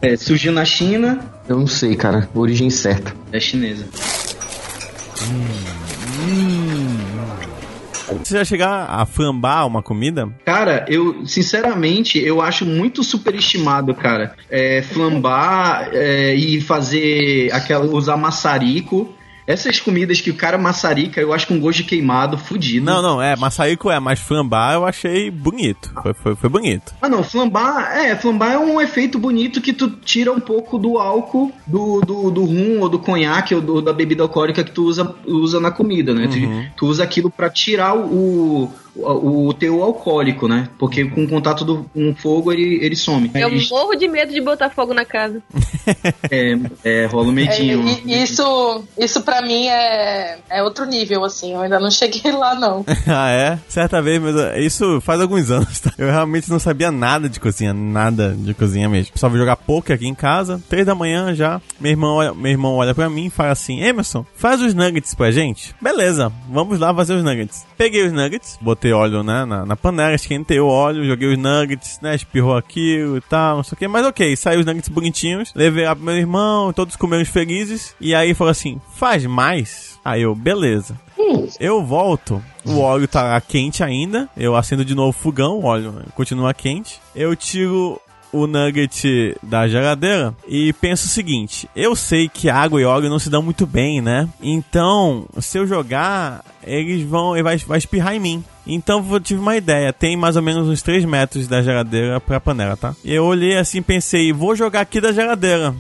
É, surgiu na China, Eu não sei, cara. Origem certa. é chinesa. Você já chegar a flambar uma comida? Cara, eu, sinceramente, eu acho muito superestimado, cara. É, flambar é, e fazer aquela. usar maçarico. Essas comidas que o cara maçarica, eu acho com gosto de queimado, fudido. Não, não, é, maçarico é, mas flambar eu achei bonito. Foi, foi, foi bonito. Ah, não, flambar, é, flambar é um efeito bonito que tu tira um pouco do álcool do, do, do rum ou do conhaque ou do- da bebida alcoólica que tu usa, usa na comida, né? Uhum. Tu, tu usa aquilo pra tirar o, o, o teu alcoólico, né? Porque com o contato do, com o fogo ele, ele some. Eu Mas, morro de medo de botar fogo na casa. (laughs) é, é, rola um É, medinho. e- isso, isso pra mim é, é outro nível, assim. Eu ainda não cheguei lá, não. (laughs) ah, é? Certa vez, mas isso faz alguns anos, tá? Eu realmente não sabia nada de cozinha, nada de cozinha mesmo. Só vou jogar poker aqui em casa, três da manhã já. Meu irmão, olha, meu irmão olha pra mim e fala assim: Emerson, faz os nuggets pra gente? Beleza, vamos lá fazer os nuggets. Peguei os nuggets, botei óleo né, na, na panela, esquentei o óleo, joguei os nuggets, né? Espirrou aquilo e tal, não sei o que. Mas ok, saiu os nuggets bonitinhos. Levei lá pro meu irmão, todos comeram felizes. E aí falou assim: faz mais? Aí eu, beleza. Eu volto, o óleo tá quente ainda. Eu acendo de novo o fogão, o óleo continua quente. Eu tiro o nugget da geladeira e penso o seguinte: eu sei que água e óleo não se dão muito bem, né? Então, se eu jogar, eles vão, ele vai, vai espirrar em mim. Então eu tive uma ideia, tem mais ou menos uns 3 metros da geladeira pra panela, tá? E eu olhei assim e pensei, vou jogar aqui da geladeira.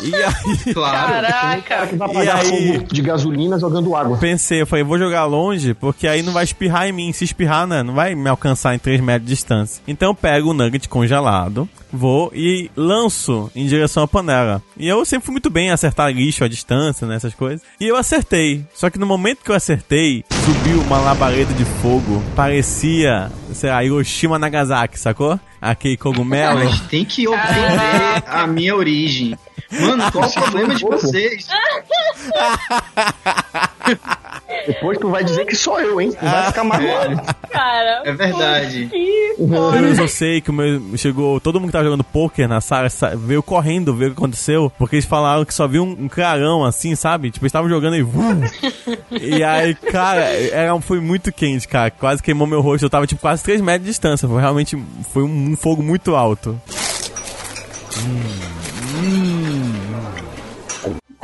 E aí, (laughs) Claro. Caraca! Que vai E aí? fogo de gasolina jogando água. pensei, eu falei, vou jogar longe, porque aí não vai espirrar em mim. Se espirrar, né, não vai me alcançar em 3 metros de distância. Então eu pego o nugget congelado, vou e lanço em direção à panela. E eu sempre fui muito bem em acertar lixo à distância, né, essas coisas. E eu acertei. Só que no momento que eu acertei, subiu uma labareda de fogo. Parecia, sei lá, Hiroshima Nagasaki, sacou? Aquele cogumelo. Mas tem que ofender a minha origem. Mano, qual o problema de vocês? Depois tu vai dizer que sou eu, hein? Tu vai ficar magoado. Cara. É verdade. Que Eu só sei que o meu chegou, todo mundo que tava jogando poker na sala sa- veio correndo ver o que aconteceu, porque eles falaram que só viu um, um clarão assim, sabe? Tipo, eles estavam jogando e vum! E aí, cara, era, foi muito quente, cara. Quase queimou meu rosto. Eu tava tipo quase 3 metros de distância. Foi realmente foi um, um fogo muito alto.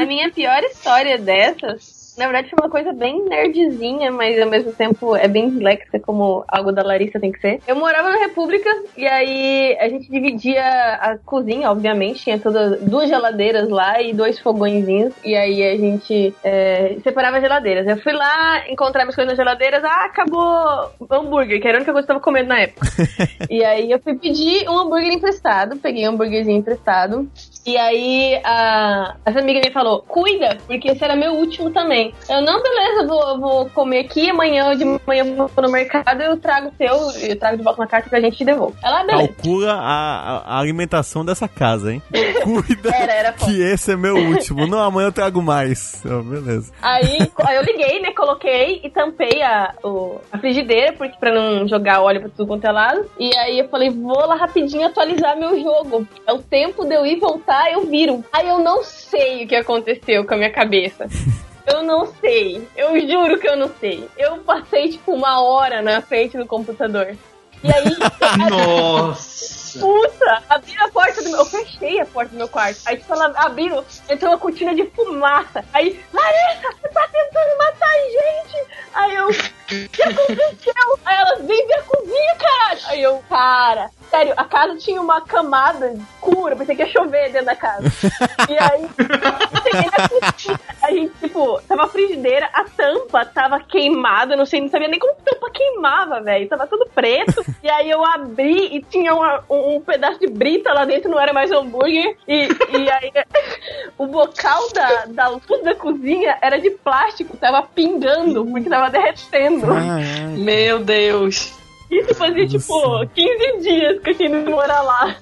A minha pior história dessas Na verdade, foi uma coisa bem nerdzinha, mas ao mesmo tempo é bem dislexa, como algo da Larissa tem que ser. Eu morava na República e aí a gente dividia a cozinha, obviamente, tinha todas duas geladeiras lá e dois fogõezinhos. E aí a gente é, separava as geladeiras. Eu fui lá, encontrar minhas coisas nas geladeiras, ah, acabou hambúrguer, que era a única coisa que eu tava comendo na época. (laughs) e aí eu fui pedir um hambúrguer emprestado, peguei um hambúrguerzinho emprestado. E aí a, essa amiga me falou, cuida, porque esse era meu último também. Eu, não, beleza, vou, vou comer aqui, amanhã de manhã eu vou no mercado, eu trago o teu, eu trago de volta uma carta pra gente te devolvo. Ela, "Ah, beleza. Calcula a, a alimentação dessa casa, hein? (laughs) Cuida Era, era que esse é meu último. Não, amanhã eu trago mais. Oh, beleza. Aí, aí eu liguei, né? Coloquei e tampei a, o- a frigideira, porque pra não jogar óleo pra tudo quanto é lado. E aí eu falei, vou lá rapidinho atualizar meu jogo. É o tempo de eu ir voltar, eu viro. Aí eu não sei o que aconteceu com a minha cabeça. (laughs) Eu não sei. Eu juro que eu não sei. Eu passei, tipo, uma hora na frente do computador. E aí, (laughs) Nossa! Puta, abri a porta do meu. Eu fechei a porta do meu quarto. Aí, tipo, ela abriram, entrou uma cortina de fumaça. Aí, Larissa, você tá tentando matar a gente? Aí eu, o que aconteceu? Aí elas, vem ver a cozinha, caralho. Aí eu, cara, sério, a casa tinha uma camada escura, pensei que ia chover dentro da casa. E aí, cozinha, a gente, tipo, tava a frigideira, a tampa tava queimada, não sei, não sabia nem como tampa queimava, velho. Tava tudo preto. E aí eu abri e tinha uma- um, um pedaço de brita lá dentro, não era mais hambúrguer. E, e aí (laughs) o bocal da, da luz da cozinha era de plástico, tava pingando, porque tava derretendo. Meu Deus. Isso fazia, tipo, 15 dias que eu tinha ido morar lá.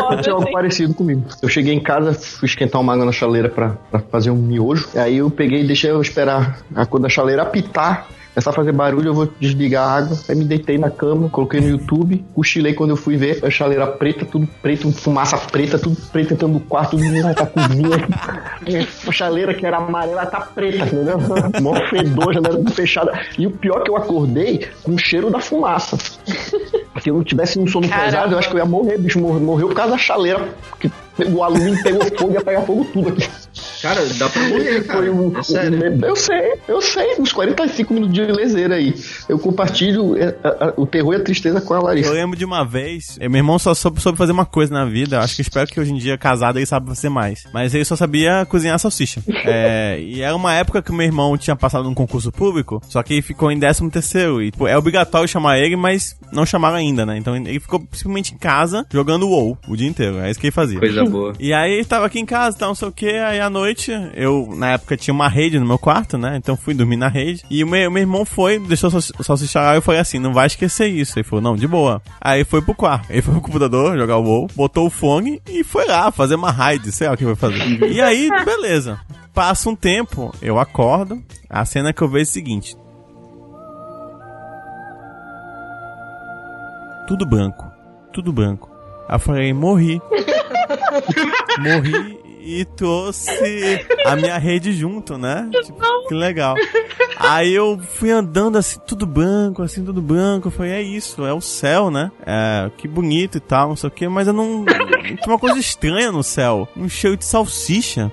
Acontecer algo assim. parecido comigo. Eu cheguei em casa, fui esquentar uma água na chaleira pra, pra fazer um miojo. Aí eu peguei e deixei eu esperar a cor da chaleira apitar. Começar a fazer barulho, eu vou desligar a água. Aí me deitei na cama, coloquei no YouTube, cochilei quando eu fui ver a chaleira preta, tudo preto, fumaça preta, tudo preto entrando no quarto, tudo na tá cozinha. (laughs) A chaleira que era amarela tá preta, entendeu? (laughs) Mó fedor, janela fechada. E o pior é que eu acordei com o cheiro da fumaça. Se eu não tivesse um sono Caramba. pesado, eu acho que eu ia morrer, bicho. Mor- Morreu por causa da chaleira. O alumínio pegou fogo e ia pegar fogo tudo aqui. Cara, dá pra morrer, cara. Foi um, É sério. um- eu sei, eu sei, uns 45 minutos de lezeira aí. Eu compartilho é, a- a- o terror e a tristeza com a Eu Larissa. lembro de uma vez, eh, meu irmão só soube, soube fazer uma coisa na vida. eu Acho que espero que hoje em dia, casado, ele sabe fazer mais. Mas ele só sabia cozinhar salsicha. (laughs) É, e era uma época que o meu irmão tinha passado num concurso público, só que ele ficou em 13 terceiro. E tipo, é obrigatório chamar ele, mas não chamaram ainda, né? Então ele ficou simplesmente em casa jogando WoW o dia inteiro. É isso que ele fazia. Coisa boa. E aí tava aqui em casa, tal, não sei o que, aí à noite, eu, na época, tinha uma rede no meu quarto, né? Então fui dormir na rede. E o meu, meu irmão foi, deixou o salsicha lá, e eu falei assim, não vai esquecer isso. Ele falou, não, de boa. Aí foi pro quarto. Ele foi pro computador, jogar o WoW, botou o fone e foi lá fazer uma raid, sei lá o que vai fazer. E aí, (laughs) beleza. Passa um tempo, eu acordo, a cena que eu vejo é a seguinte. Tudo branco, tudo branco. Aí eu falei, morri. Morri e trouxe a minha rede junto, né? Tipo, que legal. Aí eu fui andando assim, tudo branco, assim, tudo branco. Eu falei, é isso, é o céu, né? É, que bonito e tal, não sei o que, mas eu não. Tinha uma coisa estranha no céu. Um cheiro de salsicha.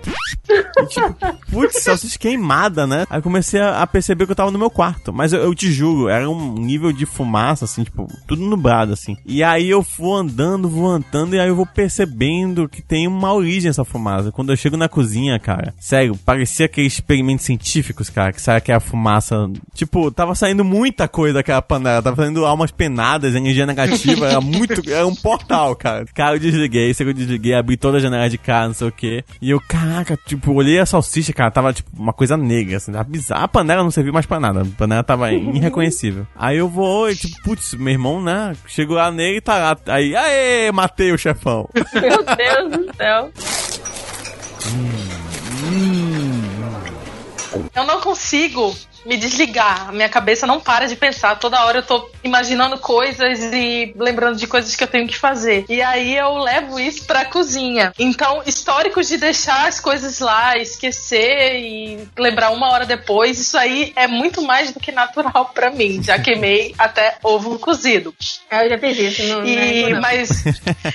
E, tipo, putz, salsicha queimada, né? Aí comecei a, a perceber que eu tava no meu quarto. Mas eu, eu te juro, era um nível de fumaça, assim, tipo, tudo nublado, assim. E aí eu vou andando, vou andando, e aí eu vou percebendo que tem uma origem essa fumaça. Quando eu chego na cozinha, cara, sério, parecia aqueles experimentos científicos, cara, que sai aquela fumaça. Tipo, tava saindo muita coisa daquela panela, tava saindo almas penadas, energia negativa, era muito. (laughs) Era um portal, cara. Cara, eu desliguei, sei que eu desliguei, abri toda a janela de casa, não sei o que. E eu, caraca, tipo, olhei a salsicha, cara, tava tipo uma coisa negra, assim, tava bizarra. A panela não serviu mais pra nada, a panela tava (laughs) irreconhecível. Aí eu vou, e, tipo, putz, meu irmão, né? Chegou lá nele e tá lá. Aí, aê, matei o chefão. Meu Deus do céu. Eu não consigo me desligar. A minha cabeça não para de pensar. Toda hora eu tô imaginando coisas e lembrando de coisas que eu tenho que fazer. E aí eu levo isso pra cozinha. Então, históricos de deixar as coisas lá, esquecer e lembrar uma hora depois, isso aí é muito mais do que natural pra mim. Já queimei até ovo cozido. Ah, eu já fiz isso. Não, E, não, não. mas,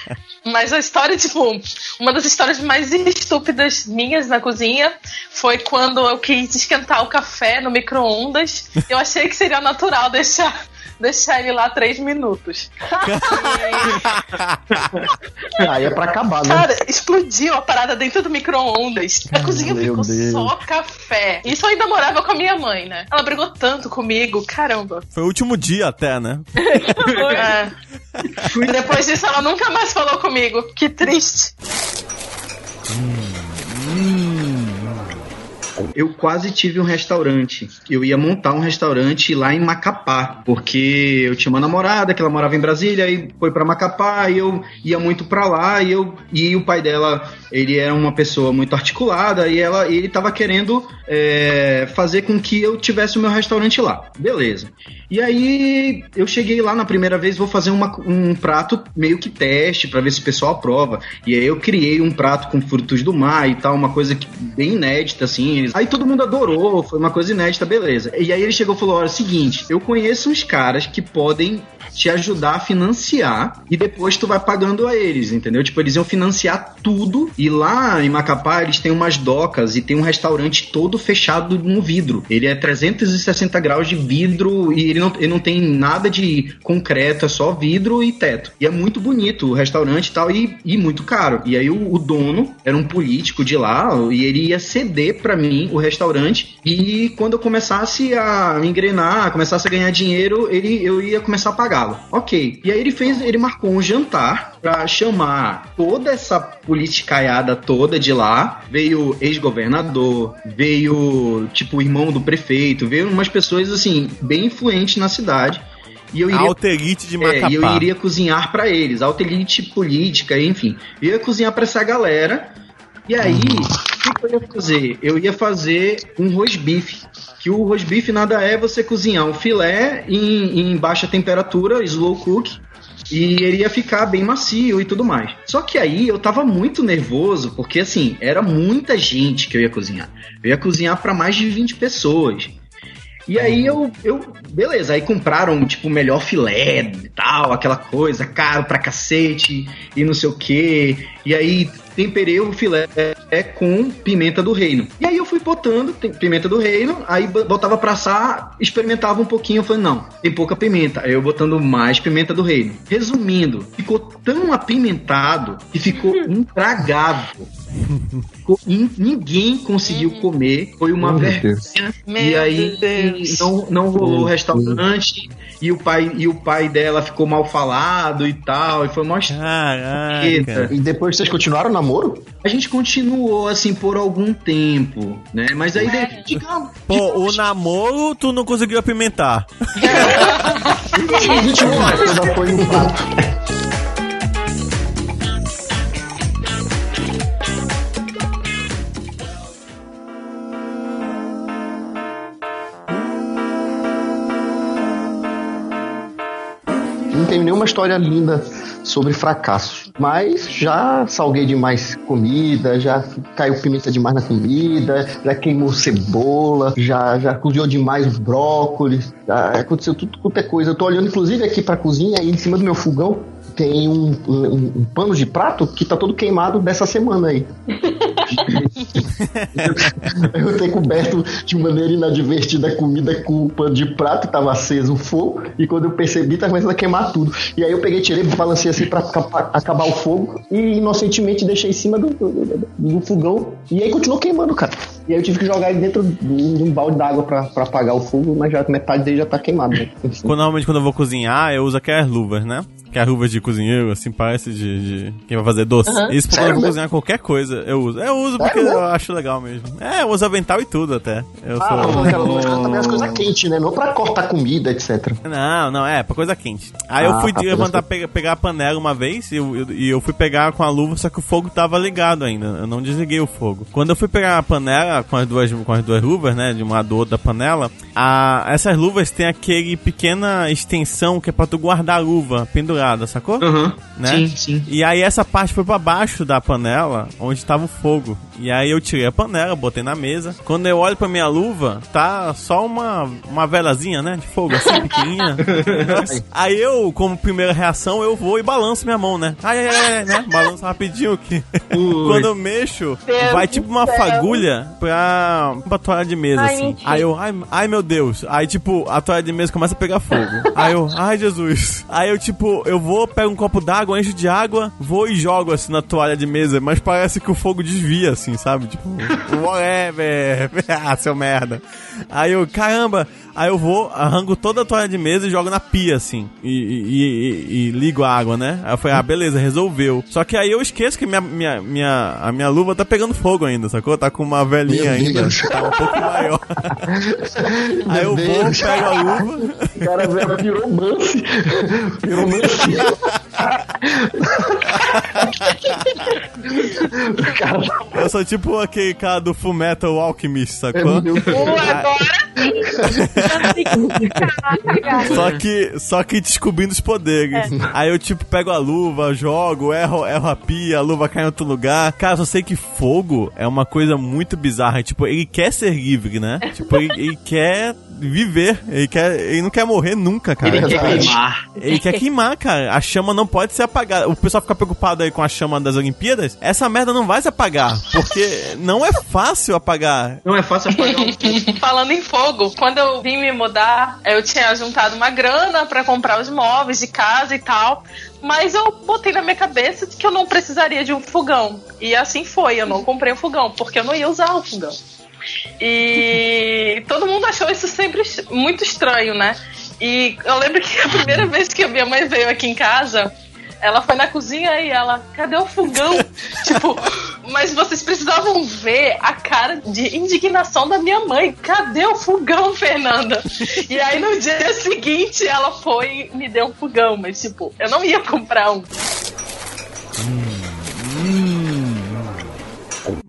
(laughs) mas a história, tipo, uma das histórias mais estúpidas minhas na cozinha foi quando eu quis esquentar o café no micro-ondas. Eu achei que seria natural deixar, deixar ele lá três minutos. (laughs) Aí é pra acabar, né? Cara, explodiu a parada dentro do micro-ondas. A cozinha Meu ficou Deus. só café. Isso eu ainda morava com a minha mãe, né? Ela brigou tanto comigo, caramba. Foi o último dia até, né? (laughs) É. Depois disso, ela nunca mais falou comigo. Que triste. Eu quase tive um restaurante. Eu ia montar um restaurante lá em Macapá, porque eu tinha uma namorada que ela morava em Brasília e foi pra Macapá e eu ia muito pra lá e eu e o pai dela, ele era uma pessoa muito articulada e ela ele tava querendo é, fazer com que eu tivesse o meu restaurante lá. Beleza. E aí eu cheguei lá na primeira vez, vou fazer uma- um prato meio que teste pra ver se o pessoal aprova. E aí eu criei um prato com frutos do mar e tal, uma coisa que, bem inédita assim. Aí todo mundo adorou, foi uma coisa inédita, beleza. E aí ele chegou e falou: "Olha, é seguinte, eu conheço uns caras que podem te ajudar a financiar e depois tu vai pagando a eles, entendeu? Tipo, eles iam financiar tudo e lá em Macapá eles têm umas docas e tem um restaurante todo fechado no vidro. Ele é 360 graus de vidro e ele não, ele não tem nada de concreto, é só vidro e teto. E é muito bonito o restaurante e tal e, e muito caro. E aí o, o dono era um político de lá e ele ia ceder pra mim o restaurante e quando eu começasse a engrenar, começasse a ganhar dinheiro, ele eu ia começar a pagá-lo. Ok. E aí ele fez, ele marcou um jantar pra chamar toda essa politicaiada toda de lá. Veio ex-governador, veio tipo irmão do prefeito, veio umas pessoas assim bem influentes na cidade. E eu iria Alterite de é, Macapá. e eu iria cozinhar pra eles, alta elite política, enfim. Eu ia cozinhar pra essa galera. E aí, o que, que eu ia fazer? Eu ia fazer um rosbife. Que o rosbife nada é você cozinhar um filé em, em baixa temperatura, slow cook, e ele ia ficar bem macio e tudo mais. Só que aí eu tava muito nervoso, porque assim, era muita gente que eu ia cozinhar. Eu ia cozinhar pra mais de 20 pessoas. E aí eu, eu, beleza, aí compraram, tipo, o melhor filé e tal, aquela coisa, caro pra cacete e não sei o que. E aí temperei o filé é, com pimenta do reino. E aí eu fui botando pimenta do reino, aí bo- botava pra assar, experimentava um pouquinho, eu falei, não, tem pouca pimenta. Aí eu botando mais pimenta do reino. Resumindo, ficou tão apimentado que ficou (laughs) intragável. Ninguém conseguiu comer, foi uma Meu vergonha. Deus. E aí Deus. não, não rolou restaurante e o pai e o pai dela ficou mal falado e tal, e foi mó Caraca. E depois vocês continuaram o namoro? A gente continuou assim por algum tempo, né? Mas aí de- digamos, Pô, o namoro tu não conseguiu apimentar. (laughs) A gente ainda foi no prato. Tenho nenhuma história linda sobre fracassos. Mas já salguei demais comida, já caiu pimenta demais na comida, já queimou cebola, já, já cozinhou demais brócolis, já aconteceu tudo quanto é coisa. Eu tô olhando inclusive aqui pra cozinha e em cima do meu fogão tem um, um- um pano de prato que tá todo queimado dessa semana aí. (laughs) eu tenho coberto de maneira inadvertida a comida com o pano de prato, tava aceso o fogo, e quando eu percebi, tava começando a queimar tudo. E aí eu peguei, tirei, balancei assim pra aca- acabar o fogo, e inocentemente deixei em cima do, do, do- fogão, e aí continuou queimando, cara. E aí eu tive que jogar ele dentro de um de um balde d'água pra, pra apagar o fogo, mas já metade dele já tá queimado. Né? Quando, normalmente quando eu vou cozinhar, eu uso aquelas luvas, né? Que é luvas de cozinheiro, assim, parece de, de quem vai fazer doce. Aham. Isso pra Sério cozinhar qualquer coisa, eu uso. Eu uso porque mesmo? eu acho legal mesmo. É, eu uso avental e tudo até. Eu Ah, sou... não, aquela luz também as coisas quentes, né? Não pra cortar comida, etc. Não, não, é, pra coisa quente. Aí eu Ah, fui tá, levantar, coisa pegar, pegar a panela uma vez e eu, eu- e eu fui pegar com a luva, só que o fogo tava ligado ainda. Eu não desliguei o fogo. Quando eu fui pegar a panela com as duas, com as duas luvas, né, de um lado do outro da panela, a, essas luvas têm aquele pequena extensão que é pra tu guardar a luva pendurada, sacou? Aham. Né? Sim, sim. E aí essa parte foi pra baixo da panela, onde tava o fogo. E aí eu tirei a panela, botei na mesa. Quando eu olho pra minha luva, tá só uma, uma velazinha, né? De fogo, assim, (laughs) pequenininha. aí eu, como primeira reação, eu vou e balanço minha mão, né? Ai, ai, ai, né? Balanço rapidinho que (laughs) quando eu mexo, Deus vai tipo uma céu. fagulha pra, pra toalha de mesa, Ai, assim. mentira. Aí eu, ai, ai meu Deus. Aí tipo, a toalha de mesa começa a pegar fogo. aí eu, ai Jesus. Aí eu tipo, eu vou, pego um copo d'água, encho de água, vou e jogo assim na toalha de mesa, mas parece que o fogo desvia, assim, sabe? Tipo, whatever. (laughs) ah, seu merda. Aí eu, caramba. Aí eu vou, arranco toda a toalha de mesa e jogo na pia, assim. E, e- e- e ligo a água, né? Aí eu falei, ah, beleza, resolveu. Só que aí eu esqueço que minha, minha, minha, a minha luva tá pegando fogo ainda, sacou? Tá com uma velhinha Meu ainda. Deus. Tá um pouco maior. (laughs) aí eu vou, Deus. pego a luva. O cara veio piromance. Piromance. Eu sou tipo aquele cara do Fullmetal Alchemist, sacou? Meu Deus. Pô, agora sim. (laughs) Só que, só que descobrindo os poderes. Aí eu, tipo, pego a luva, jogo, erro, erro a pia, a luva cai em outro lugar. Cara, eu só sei que fogo é uma coisa muito bizarra. Tipo, ele quer ser livre, né? Tipo, ele, ele quer viver. Ele, quer, ele não quer morrer nunca, cara. Ele quer queimar. Ele quer queimar, cara. A chama não pode ser apagada. O pessoal fica preocupado aí com a chama das Olimpíadas. Essa merda não vai se apagar. Porque não é fácil apagar. Não é fácil apagar um (laughs) Falando em fogo, quando eu vim me mudar, eu tinha juntado uma grana pra comprar os móveis de casa e tal. Mas eu botei na minha cabeça que eu não precisaria de um fogão. E assim foi, eu não comprei um fogão, porque eu não ia usar o fogão. E todo mundo achou isso sempre muito estranho, né? E eu lembro que a primeira (laughs) vez que a minha mãe veio aqui em casa, ela foi na cozinha e ela, cadê o fogão? (laughs) tipo, mas vocês precisavam ver a cara de indignação da minha mãe. Cadê o fogão, Fernanda? E aí no dia (laughs) seguinte ela foi e me deu um fogão, mas tipo, eu não ia comprar um.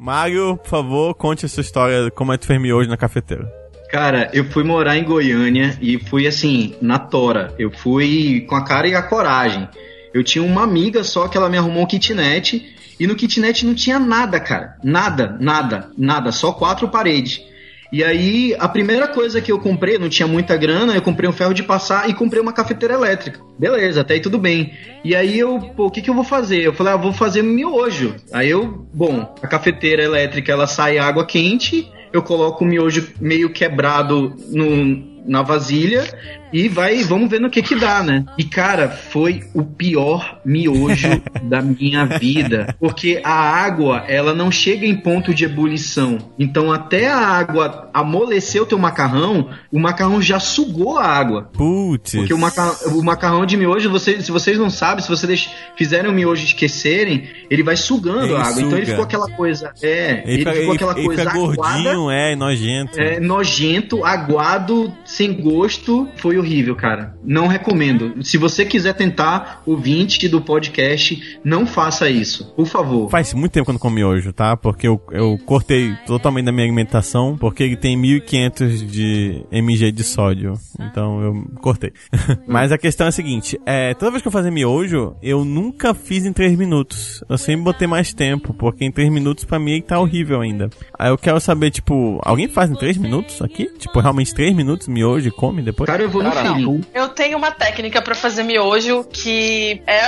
Mário, por favor, conte a sua história, como é que tu fez hoje na cafeteira. Cara, eu fui morar em Goiânia e fui assim, na tora. Eu fui com a cara e a coragem. Eu tinha uma amiga só que ela me arrumou um kitnet e no kitnet não tinha nada, cara. Nada, nada, nada, só quatro paredes. E aí, a primeira coisa que eu comprei, não tinha muita grana, eu comprei um ferro de passar e comprei uma cafeteira elétrica. Beleza, até aí tudo bem. E aí eu, pô, o que que eu vou fazer? Eu falei, ah, vou fazer miojo. Aí eu, bom, a cafeteira elétrica, ela sai água quente, eu coloco o miojo meio quebrado no, na vasilha e vai, vamos ver no que que dá, né? E cara, foi o pior miojo (laughs) da minha vida, porque a água, ela não chega em ponto de ebulição. Então até a água amolecer o teu macarrão, o macarrão já sugou a água. Putz. Porque o macarrão, o macarrão de miojo, você, se vocês não sabem, se vocês fizerem o miojo esquecerem, ele vai sugando Ele a água. Então ele suga. ficou aquela coisa, é, Ele, ele, fica, ficou ele- aquela ele coisa fica aguada, gordinho, é, nojento. é, nojento, aguado, sem gosto, foi horrível, cara. Não recomendo. Se você quiser tentar, ouvinte do podcast, não faça isso, por favor. Faz muito tempo que eu não como miojo, tá? Porque eu, eu cortei totalmente da minha alimentação, porque ele tem 1500 de mg de sódio. Então eu cortei. (laughs) Mas a questão é a seguinte: é, toda vez que eu fazer miojo, eu nunca fiz em 3 minutos. Eu sempre botei mais tempo, porque em 3 minutos pra mim tá horrível ainda. Aí eu quero saber, tipo, alguém faz em 3 minutos aqui? Tipo, realmente 3 minutos miojo e come depois? Cara, eu vou no Cara, feeling. Eu tenho uma técnica pra fazer miojo que é.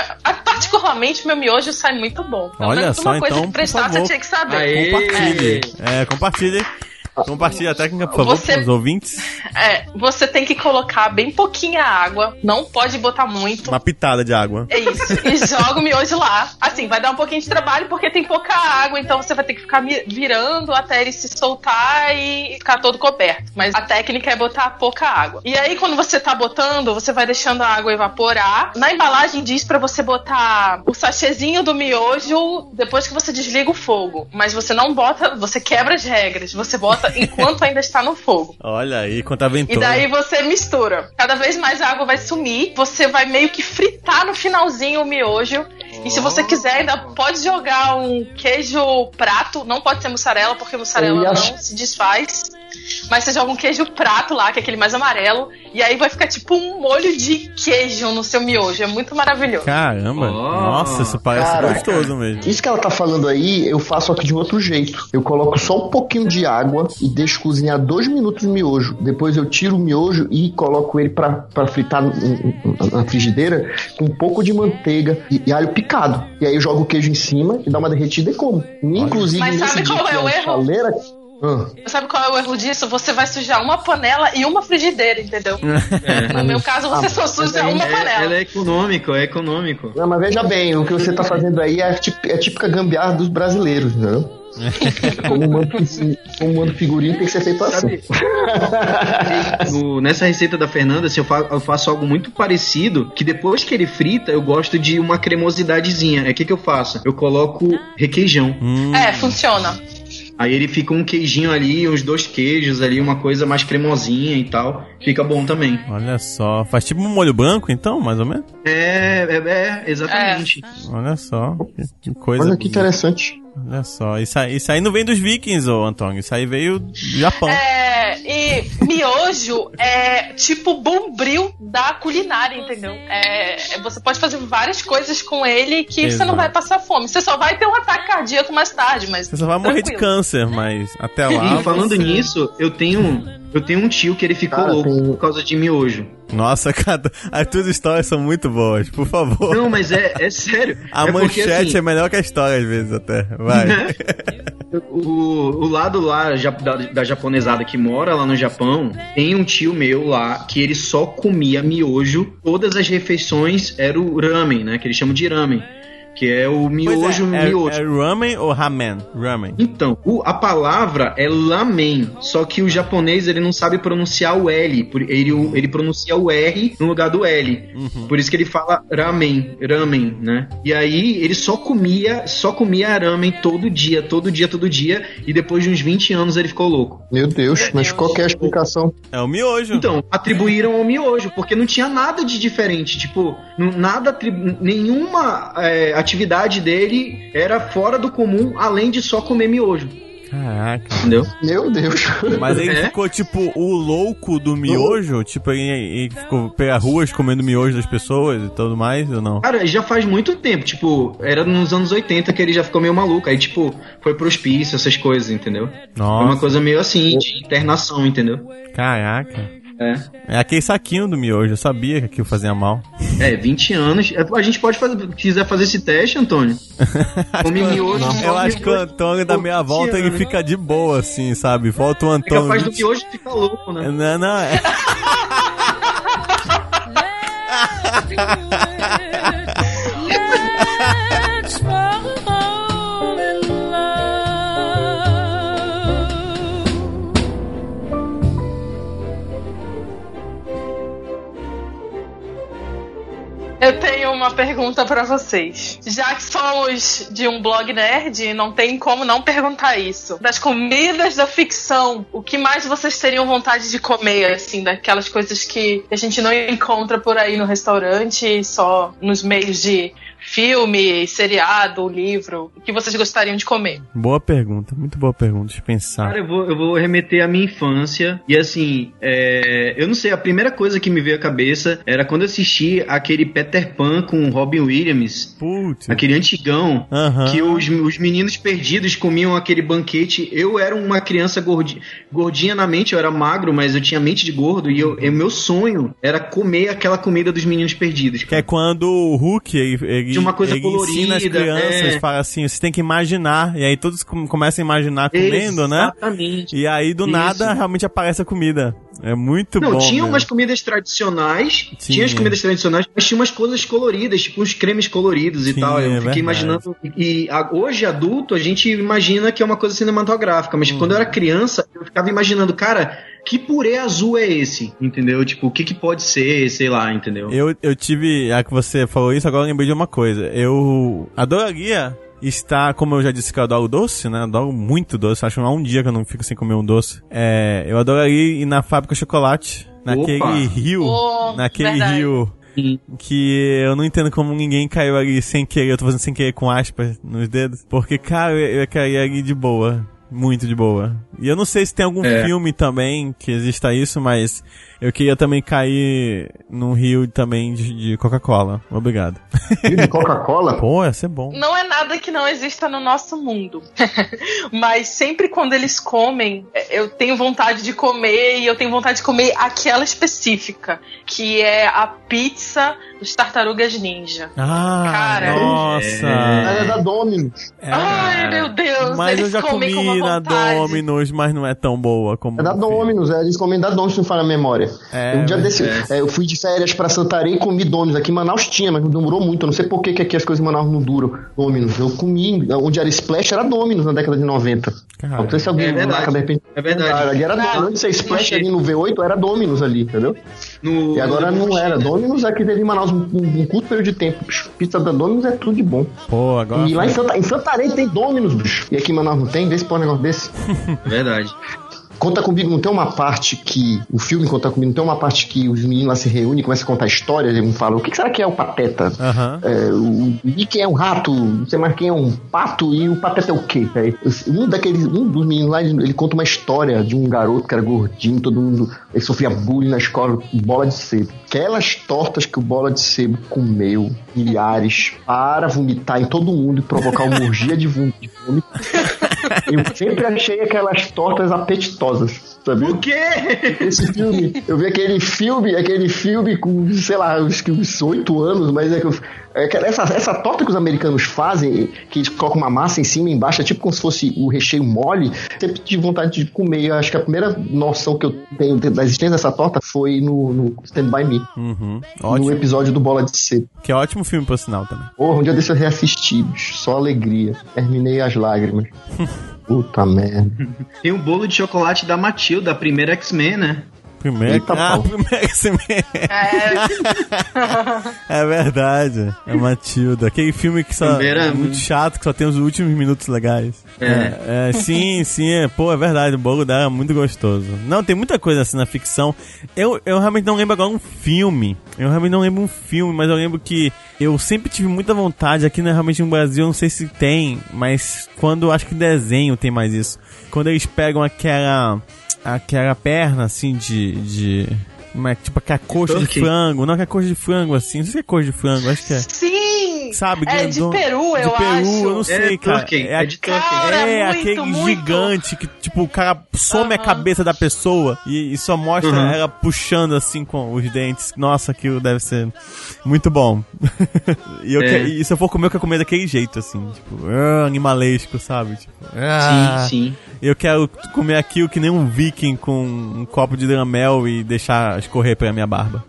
Particularmente, meu miojo sai muito bom. Pelo Olha menos só, uma coisa então, que por prestar, favor. você tinha que saber. Aê! Compartilhe. É, compartilhe. Compartilhe a técnica, por favor, Você- com os ouvintes. É, você tem que colocar bem pouquinha água, não pode botar muito. Uma pitada de água. É isso. E joga o miojo lá. Assim, vai dar um pouquinho de trabalho porque tem pouca água, então você vai ter que ficar virando até ele se soltar e ficar todo coberto. Mas a técnica é botar pouca água. E aí, quando você tá botando, você vai deixando a água evaporar. Na embalagem diz pra você botar o sachêzinho do miojo depois que você desliga o fogo. Mas você não bota, você quebra as regras. Você bota enquanto ainda está no fogo. Olha aí, quanta E aventura. daí você mistura. Cada vez mais a água vai sumir. Você vai meio que fritar no finalzinho o miojo. E se você quiser, ainda pode jogar um queijo prato. Não pode ser mussarela, porque mussarela não ach- se desfaz. Mas você joga um queijo prato lá, que é aquele mais amarelo. E aí vai ficar tipo um molho de queijo no seu miojo. É muito maravilhoso. Caramba, Oh, nossa, isso parece caraca. gostoso mesmo. Isso que ela tá falando aí, eu faço aqui de outro jeito. Eu coloco só um pouquinho de água e deixo cozinhar dois minutos o miojo. Depois eu tiro o miojo e coloco ele pra, pra fritar na frigideira com um pouco de manteiga e, e alho picado. E aí eu jogo o queijo em cima e dá uma derretida e como. Inclusive, Mas sabe qual é o erro? chaleira- Ah, Sabe qual é o erro disso? Você vai sujar uma panela e uma frigideira, entendeu? No meu caso, você só suja uma É, panela. ela é econômico, é econômico. Não, mas veja bem, o que você tá fazendo aí é, tip- é típica gambiarra dos brasileiros, entendeu? Como mando, como mando figurinho tem que ser feito assim. No- nessa receita da Fernanda, assim, eu, fa- eu faço algo muito parecido, que depois que ele frita, eu gosto de uma cremosidadezinha. É o que, que eu faço? Eu coloco requeijão. Hum, É, funciona. Aí ele fica um queijinho ali, uns dois queijos ali, uma coisa mais cremosinha e tal. Fica bom também. olha só. Faz tipo um molho branco, então, mais ou menos? É, é, é exatamente. Olha só. Que, que coisa. Olha que interessante. Olha só. Isso aí, isso aí não vem dos vikings, ô Antônio. Isso aí veio do Japão. É, e miojo é tipo bombril da culinária, entendeu? É, você pode fazer várias coisas com ele que você Exato. não vai passar fome. Você só vai ter um ataque cardíaco mais tarde, mas. Você só vai morrer de tranquilo. câncer, mas até lá. E falando você- nisso, eu tenho, eu tenho um tio que ele ficou Cara, louco tem- por causa de miojo. Nossa, (laughs) cada... as tuas histórias são muito boas, por favor. Não, mas é, é sério. (laughs) A é porque, manchete assim, é melhor que a história, às vezes, até. Vai. O, o lado lá da, da japonesada que mora lá no Japão, tem um tio meu lá que ele só comia miojo. Todas as refeições era o ramen, né? Que eles chamam de ramen. Que é o Pois miojo, é, é, miojo. é ramen ou ramen? Ramen. Então, o- a palavra é lamen, só que o japonês ele não sabe pronunciar o L, por- ele, ele pronuncia o R no lugar do L. Uhum. Por isso que ele fala ramen, ramen, né? E aí ele só comia, só comia ramen todo dia, todo dia, todo dia, e depois de uns 20 anos ele ficou louco. Meu Deus, mas qual que é a explicação? É o miojo. Então, atribuíram ao miojo, porque não tinha nada de diferente. Tipo, nada, nenhuma é, atividade dele era fora do comum, além de só comer miojo. Caraca. Entendeu? Meu Deus. Mas ele (laughs) É? ficou tipo o louco do miojo? Tipo, ele, ele ficou pelas ruas comendo miojo das pessoas e tudo mais, ou não? Cara, já faz muito tempo, tipo, era nos anos 80 que ele já ficou meio maluco. Aí, tipo, foi pro hospício, essas coisas, entendeu? Foi uma Nossa, coisa meio assim, de internação, entendeu? caraca. É. É aquele saquinho do miojo, eu sabia que aquilo fazia mal. É, 20 anos. É, A gente pode fazer, quiser fazer esse teste, Antônio. (laughs) Come miojo. Eu come acho que o. Antônio da meia volta ele fica de boa, assim, sabe? Volta o É Antônio. capaz do 20 miojo ficar louco, né? Não, não, é. Eu tenho uma pergunta pra vocês. Já que somos de um blog nerd, não tem como não perguntar isso. Das comidas da ficção, o que mais vocês teriam vontade de comer, assim, daquelas coisas que a gente não encontra por aí no restaurante, só nos meios de filme, seriado, livro, o que vocês gostariam de comer? Boa pergunta, muito boa pergunta, eu pensar. Cara, eu vou, eu vou remeter à minha infância. E assim, é, eu não sei, a primeira coisa que me veio à cabeça era quando eu assisti aquele Pet Peter Pan com Robin Williams. Putz. Aquele antigão. Aham. Que os, os meninos perdidos comiam aquele banquete. Eu era uma criança gordi, gordinha na mente, eu era magro, mas eu tinha mente de gordo. E eu, e meu sonho era comer aquela comida dos meninos perdidos. Que é quando o Hulk ele, ele, De uma coisa ele ensina as colorida, crianças, é. fala assim, você tem que imaginar. E aí todos com- começam a imaginar comendo, né? Exatamente. E aí do Isso. nada realmente aparece a comida. É muito Não, bom. tinha mesmo. umas comidas tradicionais, Tinha. tinha as comidas tradicionais, mas tinha umas coisas coloridas, tipo uns cremes coloridos e Tinha, tal. Eu é fiquei verdade. imaginando. E a- hoje, adulto, a gente imagina que é uma coisa cinematográfica, mas quando eu era criança, eu ficava imaginando, cara, que purê azul é esse? Entendeu? Tipo, o que, que pode ser, sei lá, entendeu? Eu, eu tive, já que você falou isso, agora eu lembrei de uma coisa. Eu adoraria estar, como eu já disse que eu adoro doce, né? Adoro muito doce. Acho que não há um dia que eu não fico sem comer um doce. É, eu adoraria ir na fábrica de chocolate, naquele Opa! rio, Oh, naquele verdade. rio que eu não entendo como ninguém caiu ali sem querer. Eu tô fazendo sem querer com aspas nos dedos. Porque, cara, eu, eu caí ali de boa. Muito de boa. E eu não sei se tem algum É. filme também que exista isso, mas eu queria também cair num rio também de, de Coca-Cola. Obrigado. Rio de Coca-Cola? (laughs) Pô, ia ser bom. Não é nada que não exista no nosso mundo. (laughs) Mas sempre quando eles comem, eu tenho vontade de comer e eu tenho vontade de comer aquela específica, que é a pizza dos tartarugas ninja. Ah, Cara. nossa. Ela é da Domino's. É. Ai, meu Deus, Mas eu eles já comem com comi na vontade. Domino's, mas não é tão boa como. É da. Domino's, é, eles comem da Domino's, se não fala a memória. É, um dia desse, é, eu fui de férias pra Santarém e comi Domino's. Aqui em Manaus tinha, mas não demorou muito. Eu não sei por que, que aqui as coisas em Manaus não duram. Domino's. Eu comi, onde era Splash era Domino's na década de 90. Cara, não sei se alguém É verdade. marca de repente. É verdade. Ali era ser Splash ali no V8 era Domino's ali, entendeu? No- E agora no- não era. Domino's aqui teve em Manaus um, um curto período de tempo. Pizza da Domino's é tudo de bom. Pô, agora. E lá em, Santa, em Santarém tem Domino's, bicho. E aqui em Manaus não tem? Vê se pode um negócio desse. Verdade. Conta Comigo não tem uma parte que. O filme Conta Comigo não tem uma parte que os meninos lá se reúnem e começam a contar histórias. E um fala: o que será que é o Pateta? Aham. É, o, e quem é um rato? Não sei mais quem é um pato e o Pateta é o quê? Aí, um daqueles. Um dos meninos lá, ele, ele conta uma história de um garoto que era gordinho, todo mundo. Ele sofria bullying na escola, bola de sebo. Aquelas tortas que o bola de sebo comeu, milhares, para vomitar em todo mundo e provocar uma orgia de vômito. (laughs) Eu sempre achei aquelas tortas apetitosas, sabe? O quê? Esse filme, eu vi aquele filme, aquele filme com, sei lá, uns, uns 8 anos, mas é que eu, é que essa, essa torta que os americanos fazem, que eles colocam uma massa em cima e embaixo, é tipo como se fosse o recheio mole, sempre tive vontade de comer. Eu acho que a primeira noção que eu tenho da existência dessa torta foi no, no Stand By Me, Uhum. no episódio do Bola de Cedo. Que é ótimo filme, por sinal, também. Porra, um dia desse eu reassisti, bicho, só alegria. Terminei as lágrimas. (laughs) Puta merda. (laughs) Tem o bolo de chocolate da Matilda, a primeira X-Men, né? Primeiro. Eita, ah, pau. primeiro me... É, É verdade. É Matilda. Aquele filme que só Primeira- é muito chato, que só tem os últimos minutos legais. É. É, é, sim, (laughs) sim, é, pô, é verdade, o bolo dela é muito gostoso. Não, tem muita coisa assim na ficção. Eu, eu realmente não lembro agora um filme. Eu realmente não lembro um filme, mas eu lembro que eu sempre tive muita vontade, aqui né, realmente no Brasil, eu não sei se tem, mas quando acho que desenho tem mais isso. Quando eles pegam aquela aquela perna assim de. de como é, tipo aquela coxa de Turkey. frango, não aquela coxa de frango assim, não sei se é coxa de frango, acho que é. sim! Sabe, é de grandão. Peru, eu de Peru, acho. eu não sei, É cara. Turkey, é é de Turkey. Cara, é, muito, aquele muito. gigante que, tipo, o cara some a cabeça da pessoa e, e só mostra Uhum. ela puxando assim com os dentes. Nossa, aquilo deve ser muito bom. (laughs) e, eu É. que- e se eu for comer, eu quero comer daquele jeito, assim, tipo, ah, animalesco, sabe? Tipo, ah, Sim, sim. Eu quero comer aquilo que nem um viking com um copo de dramel e deixar escorrer pela minha barba.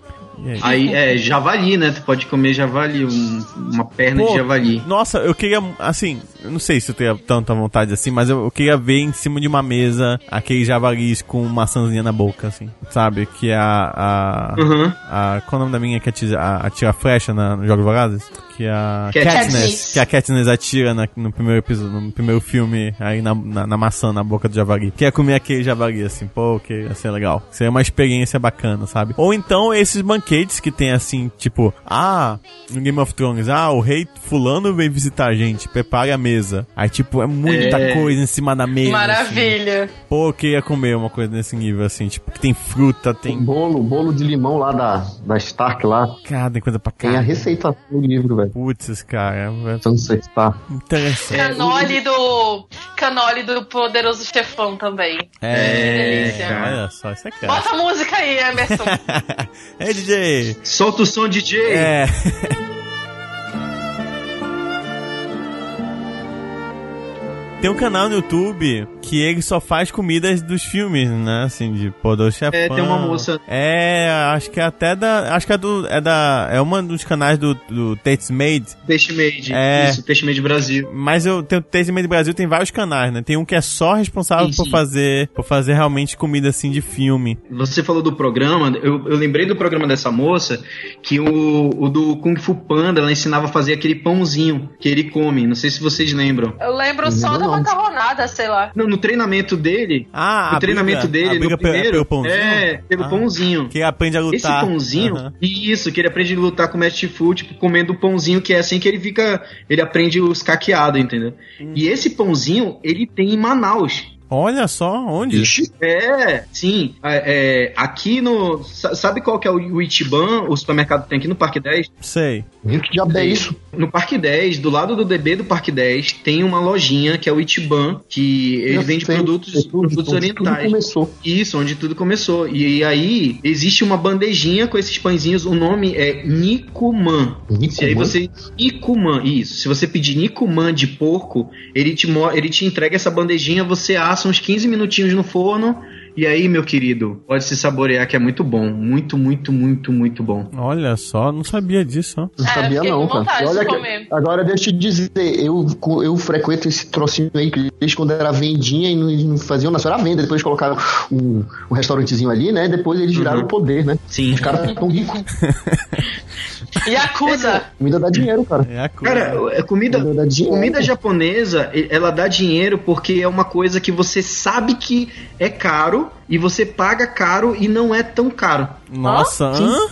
Aí? É javali, né? Tu pode comer javali, um- uma perna Pô, de javali. Nossa, eu queria, assim, eu não sei se eu teria tanta vontade assim, mas eu, eu queria ver em cima de uma mesa aqueles javalis com maçãzinha na boca, assim, sabe? Que é a. a, Uhum. a qual é o nome da minha que atira, a, atira flecha na, no Jogos Vorazes? Que é a Katniss. Katniss. Que a Katniss atira na- no primeiro episódio, no primeiro filme, aí na, na, na maçã, na boca do javali. Quer comer aquele javali, assim, pô, que ia ser legal. Seria uma experiência bacana, sabe? Ou então esses banquetes banquetes que tem assim, tipo, ah, no Game of Thrones, ah, o rei fulano vem visitar a gente, prepare a mesa. Aí, tipo, é muita É. coisa em cima da mesa. assim. Maravilha. Pô, eu queria comer uma coisa nesse nível, assim, tipo, que tem fruta, tem. Bolo, bolo de limão lá da, da Stark lá. Cara, tem coisa pra Tem a cá. receita no livro, velho. Putz, cara, é Sunset Star. interessante. Canole do. Canole do poderoso chefão também. É, delícia. olha só, isso é cara. Bota a música aí, Emerson. (laughs) Ei, DJ! Solta o som, DJ. É. (laughs) Tem um canal no YouTube que ele só faz comidas dos filmes, né? Assim, de Poderoso Chefão. É, tem uma moça. É, acho que é até da. Acho que é do. É da. É uma dos canais do, do Tates Made. Taste Made. É. Isso, Taste Made Brasil. Mas eu tenho o Taste Made Brasil tem vários canais, né? Tem um que é só responsável Sim, por sim. fazer. Por fazer realmente comida assim de filme. Você falou do programa, eu, eu lembrei do programa dessa moça, que o, o do Kung Fu Panda, ela ensinava a fazer aquele pãozinho que ele come. Não sei se vocês lembram. Eu lembro só não. Macarronada, sei lá. Não, no treinamento dele, Ah, no a treinamento briga- dele, a briga no é primeiro, pelo pãozinho? é, pelo Ah. pãozinho. Que ele aprende a lutar. Esse pãozinho, Aham. isso, que ele aprende a lutar com o Mestre Fu, tipo, comendo o pãozinho, que é assim que ele fica, ele aprende os caqueados, entendeu? Hum. E esse pãozinho, ele tem em Manaus. Olha só, onde? Ixi, É, sim. É, é, aqui no. sa- Sabe qual que é o, o Itiban, o supermercado que tem aqui no Parque 10? Sei. Gente, que diabo é isso? No Parque 10, do lado do DB do Parque 10, tem uma lojinha que é o Itiban, que ele Eu vende sei, produtos, é tudo, produtos orientais. Tudo começou. Isso, onde tudo começou. E aí, existe uma bandejinha com esses pãezinhos, o nome é Nikuman. Se aí Nikuman? você. Nikuman, isso. Se você pedir Nikuman de porco, ele te, ele te entrega essa bandejinha, você assa uns 15 minutinhos no forno. E aí, meu querido, pode se saborear que é muito bom. Muito, muito, muito, muito bom. Olha só, não sabia disso, ó. Não É, sabia não, cara. E olha que- agora deixa eu te dizer, eu, eu frequento esse trocinho aí que eles quando era vendinha e não, não faziam na só era venda, depois colocaram um, um restaurantezinho ali, né? Depois eles giraram Uhum. o poder, né? Sim. Os caras tão ricos. (laughs) Yakuza. Comida dá dinheiro, cara. É a coisa. Cara, é comida. Comida. Comida japonesa, e- ela dá dinheiro porque é uma coisa que você sabe que é caro e você paga caro e não é tão caro. Nossa, hã?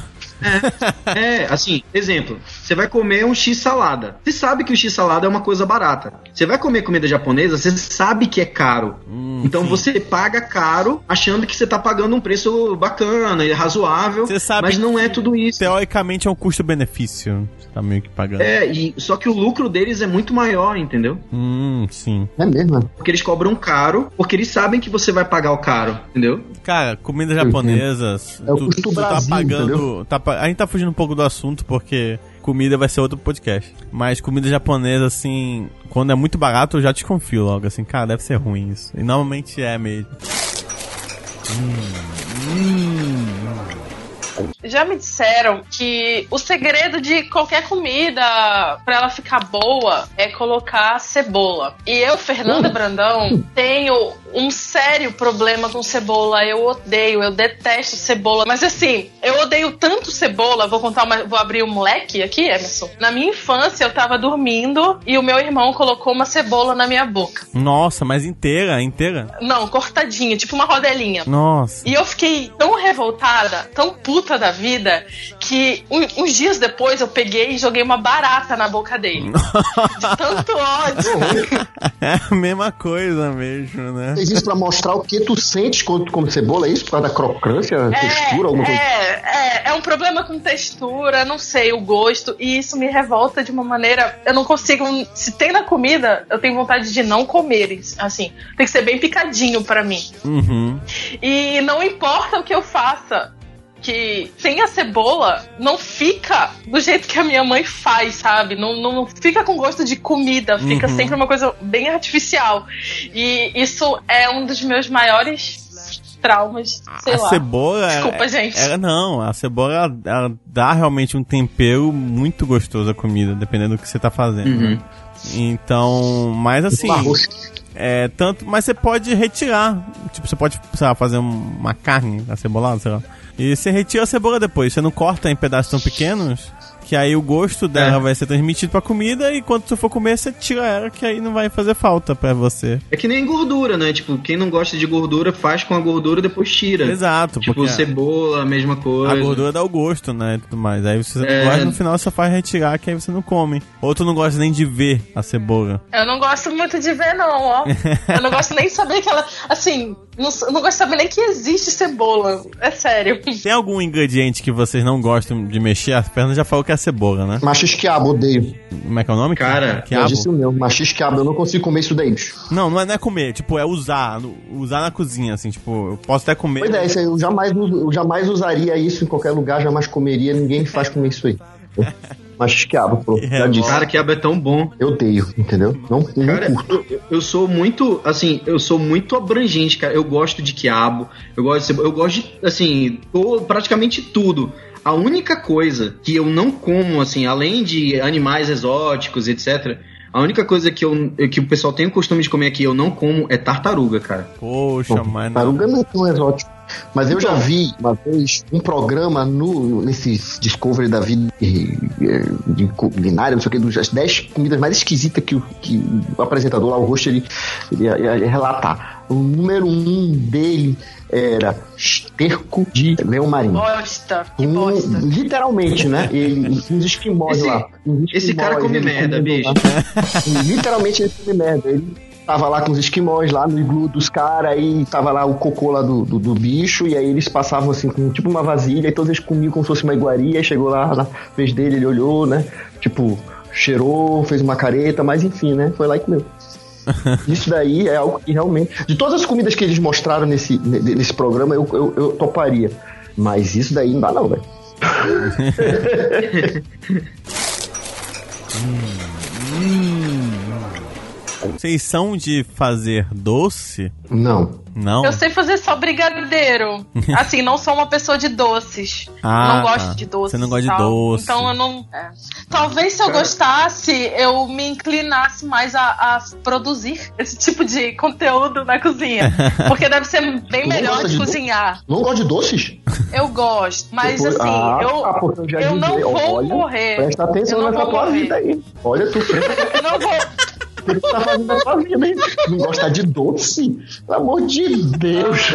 É, assim, exemplo, você vai comer um X salada. Você sabe que o X salada é uma coisa barata. Você vai comer comida japonesa, você sabe que é caro. Hum, então sim. você paga caro achando que você tá pagando um preço bacana e razoável, Você sabe mas não é tudo isso. Teoricamente é um custo-benefício. Você tá meio que pagando. É, e só que o lucro deles é muito maior, entendeu? Hum, sim. É mesmo? Porque eles cobram caro, porque eles sabem que você vai pagar o caro, entendeu? Cara, comida japonesa. É o custo tá Brasil, pagando. entendeu? Tá, a gente tá fugindo um pouco do assunto porque comida vai ser outro podcast. Mas comida japonesa, assim, quando é muito barato, eu já desconfio logo. Assim, cara, deve ser ruim isso. E normalmente é mesmo. Já me disseram que o segredo de qualquer comida pra ela ficar boa é colocar cebola. E eu, Fernanda Brandão, tenho um sério problema com cebola. Eu odeio, eu detesto cebola. Mas assim, eu odeio tanto cebola. Vou contar uma, vou abrir um moleque aqui, Emerson. Na minha infância, eu tava dormindo e o meu irmão colocou uma cebola na minha boca. Nossa, mas inteira, inteira? Não, cortadinha, tipo uma rodelinha. Nossa. E eu fiquei tão revoltada, tão puta da vida, que um- uns dias depois eu peguei e joguei uma barata na boca dele. De (laughs) tanto ódio. É a mesma coisa mesmo, né? Fez isso pra mostrar o que tu sentes quando tu come cebola, é isso? Por causa da crocância, textura, alguma coisa? é, é, é um problema com textura, não sei, o gosto, e isso me revolta de uma maneira. Eu não consigo. Se tem na comida, eu tenho vontade de não comer. Assim, tem que ser bem picadinho pra mim. Uhum. E não importa o que eu faça, que sem a cebola, não fica do jeito que a minha mãe faz, sabe? Não, não fica com gosto de comida, fica Uhum. sempre uma coisa bem artificial. E isso é um dos meus maiores traumas, sei a lá. cebola. Desculpa, ela, gente. Ela, não, a cebola ela, ela dá realmente um tempero muito gostoso à comida, dependendo do que você tá fazendo. Uhum. né? Então, mas assim. É, tanto, mas você pode retirar. Tipo, você pode, sei lá, fazer um- uma carne acebolada, sei lá. E você retira a cebola depois. Você não corta em pedaços tão pequenos que aí o gosto dela vai ser transmitido pra comida e quando tu for comer, você tira ela, que aí não vai fazer falta pra você. É que nem gordura, né? Tipo, quem não gosta de gordura faz com a gordura e depois tira. Exato, Tipo, porque cebola, a mesma coisa. a gordura dá o gosto, né? E tudo mais. Aí você É. gosta, no final você faz retirar, que aí você não come. Ou tu não gosta nem de ver a cebola. Eu não gosto muito de ver, não, ó. (laughs) Eu não gosto nem de saber que ela. Assim, não, não gosto de saber nem que existe cebola. É sério. Tem algum ingrediente que vocês não gostam de mexer? A Fernanda já falou que é a cebola, né? Machis quiabo, odeio. Como é que é o nome? Cara, Eu disse o meu. Machis quiabo, eu não consigo comer isso daí, bicho. Não, não é, não é comer, tipo, é usar. Usar na cozinha, assim, tipo, eu posso até comer. Pois é, isso aí, eu jamais, eu jamais usaria isso em qualquer lugar, jamais comeria, ninguém faz comer isso aí. (laughs) Machis quiabo, pô, já disse. Cara, que é tão bom. Eu odeio, entendeu? Não, não Cara, curto. eu, eu sou muito, assim, eu sou muito abrangente, cara. Eu gosto de quiabo, eu gosto de cebola, eu gosto de, assim, to- praticamente tudo. A única coisa que eu não como, assim, além de animais exóticos, etc., a única coisa que, eu, que o pessoal tem o costume de comer aqui eu não como é tartaruga, cara. Poxa, mas não. Taruga não é tão exótico. Mas eu já Então. vi uma vez um programa no, nesse Discovery da vida eh, de culinária, não sei o que, das 10 comidas mais esquisitas que, o- que o apresentador lá, o host, ele, ele ia, ia relatar. O número um dele era esterco de leão marinho. Bosta, que Um- bosta. literalmente, né? Ele, uns esquimós Esse- lá. Uns esse cara esquimós, come merda, bicho. literalmente ele come merda. Ele tava lá com os esquimós lá no iglu dos caras, aí tava lá o cocô lá do, do, do bicho, e aí eles passavam assim com tipo uma vasilha, e todos eles comiam como se fosse uma iguaria, aí chegou lá na vez dele, ele olhou, né? Tipo, cheirou, fez uma careta, mas enfim, né? Foi lá e comeu. (laughs) Isso daí é algo que realmente. De todas as comidas que eles mostraram nesse, ne- nesse programa, eu, eu, eu toparia. Mas isso daí não dá, não, velho. (laughs) (laughs) Vocês são de fazer doce? Não. Não? Eu sei fazer só brigadeiro. (laughs) Assim, não sou uma pessoa de doces. Ah, não gosto tá. de doces. Você não gosta de doce. Então eu não. é. Talvez se eu gostasse, eu me inclinasse mais a, a produzir esse tipo de conteúdo na cozinha. (laughs) Porque deve ser bem não melhor gosta de de cozinhar. Não gosto de doces? Eu gosto. Mas Depois- assim, Ah, eu, porque eu já eu não vou olha, morrer. Presta atenção nessa tua morrer. vida aí. Olha, tu (laughs) presta Eu não vou. Tá fazendo vida, hein? Não gostar de doce? Pelo amor de Deus.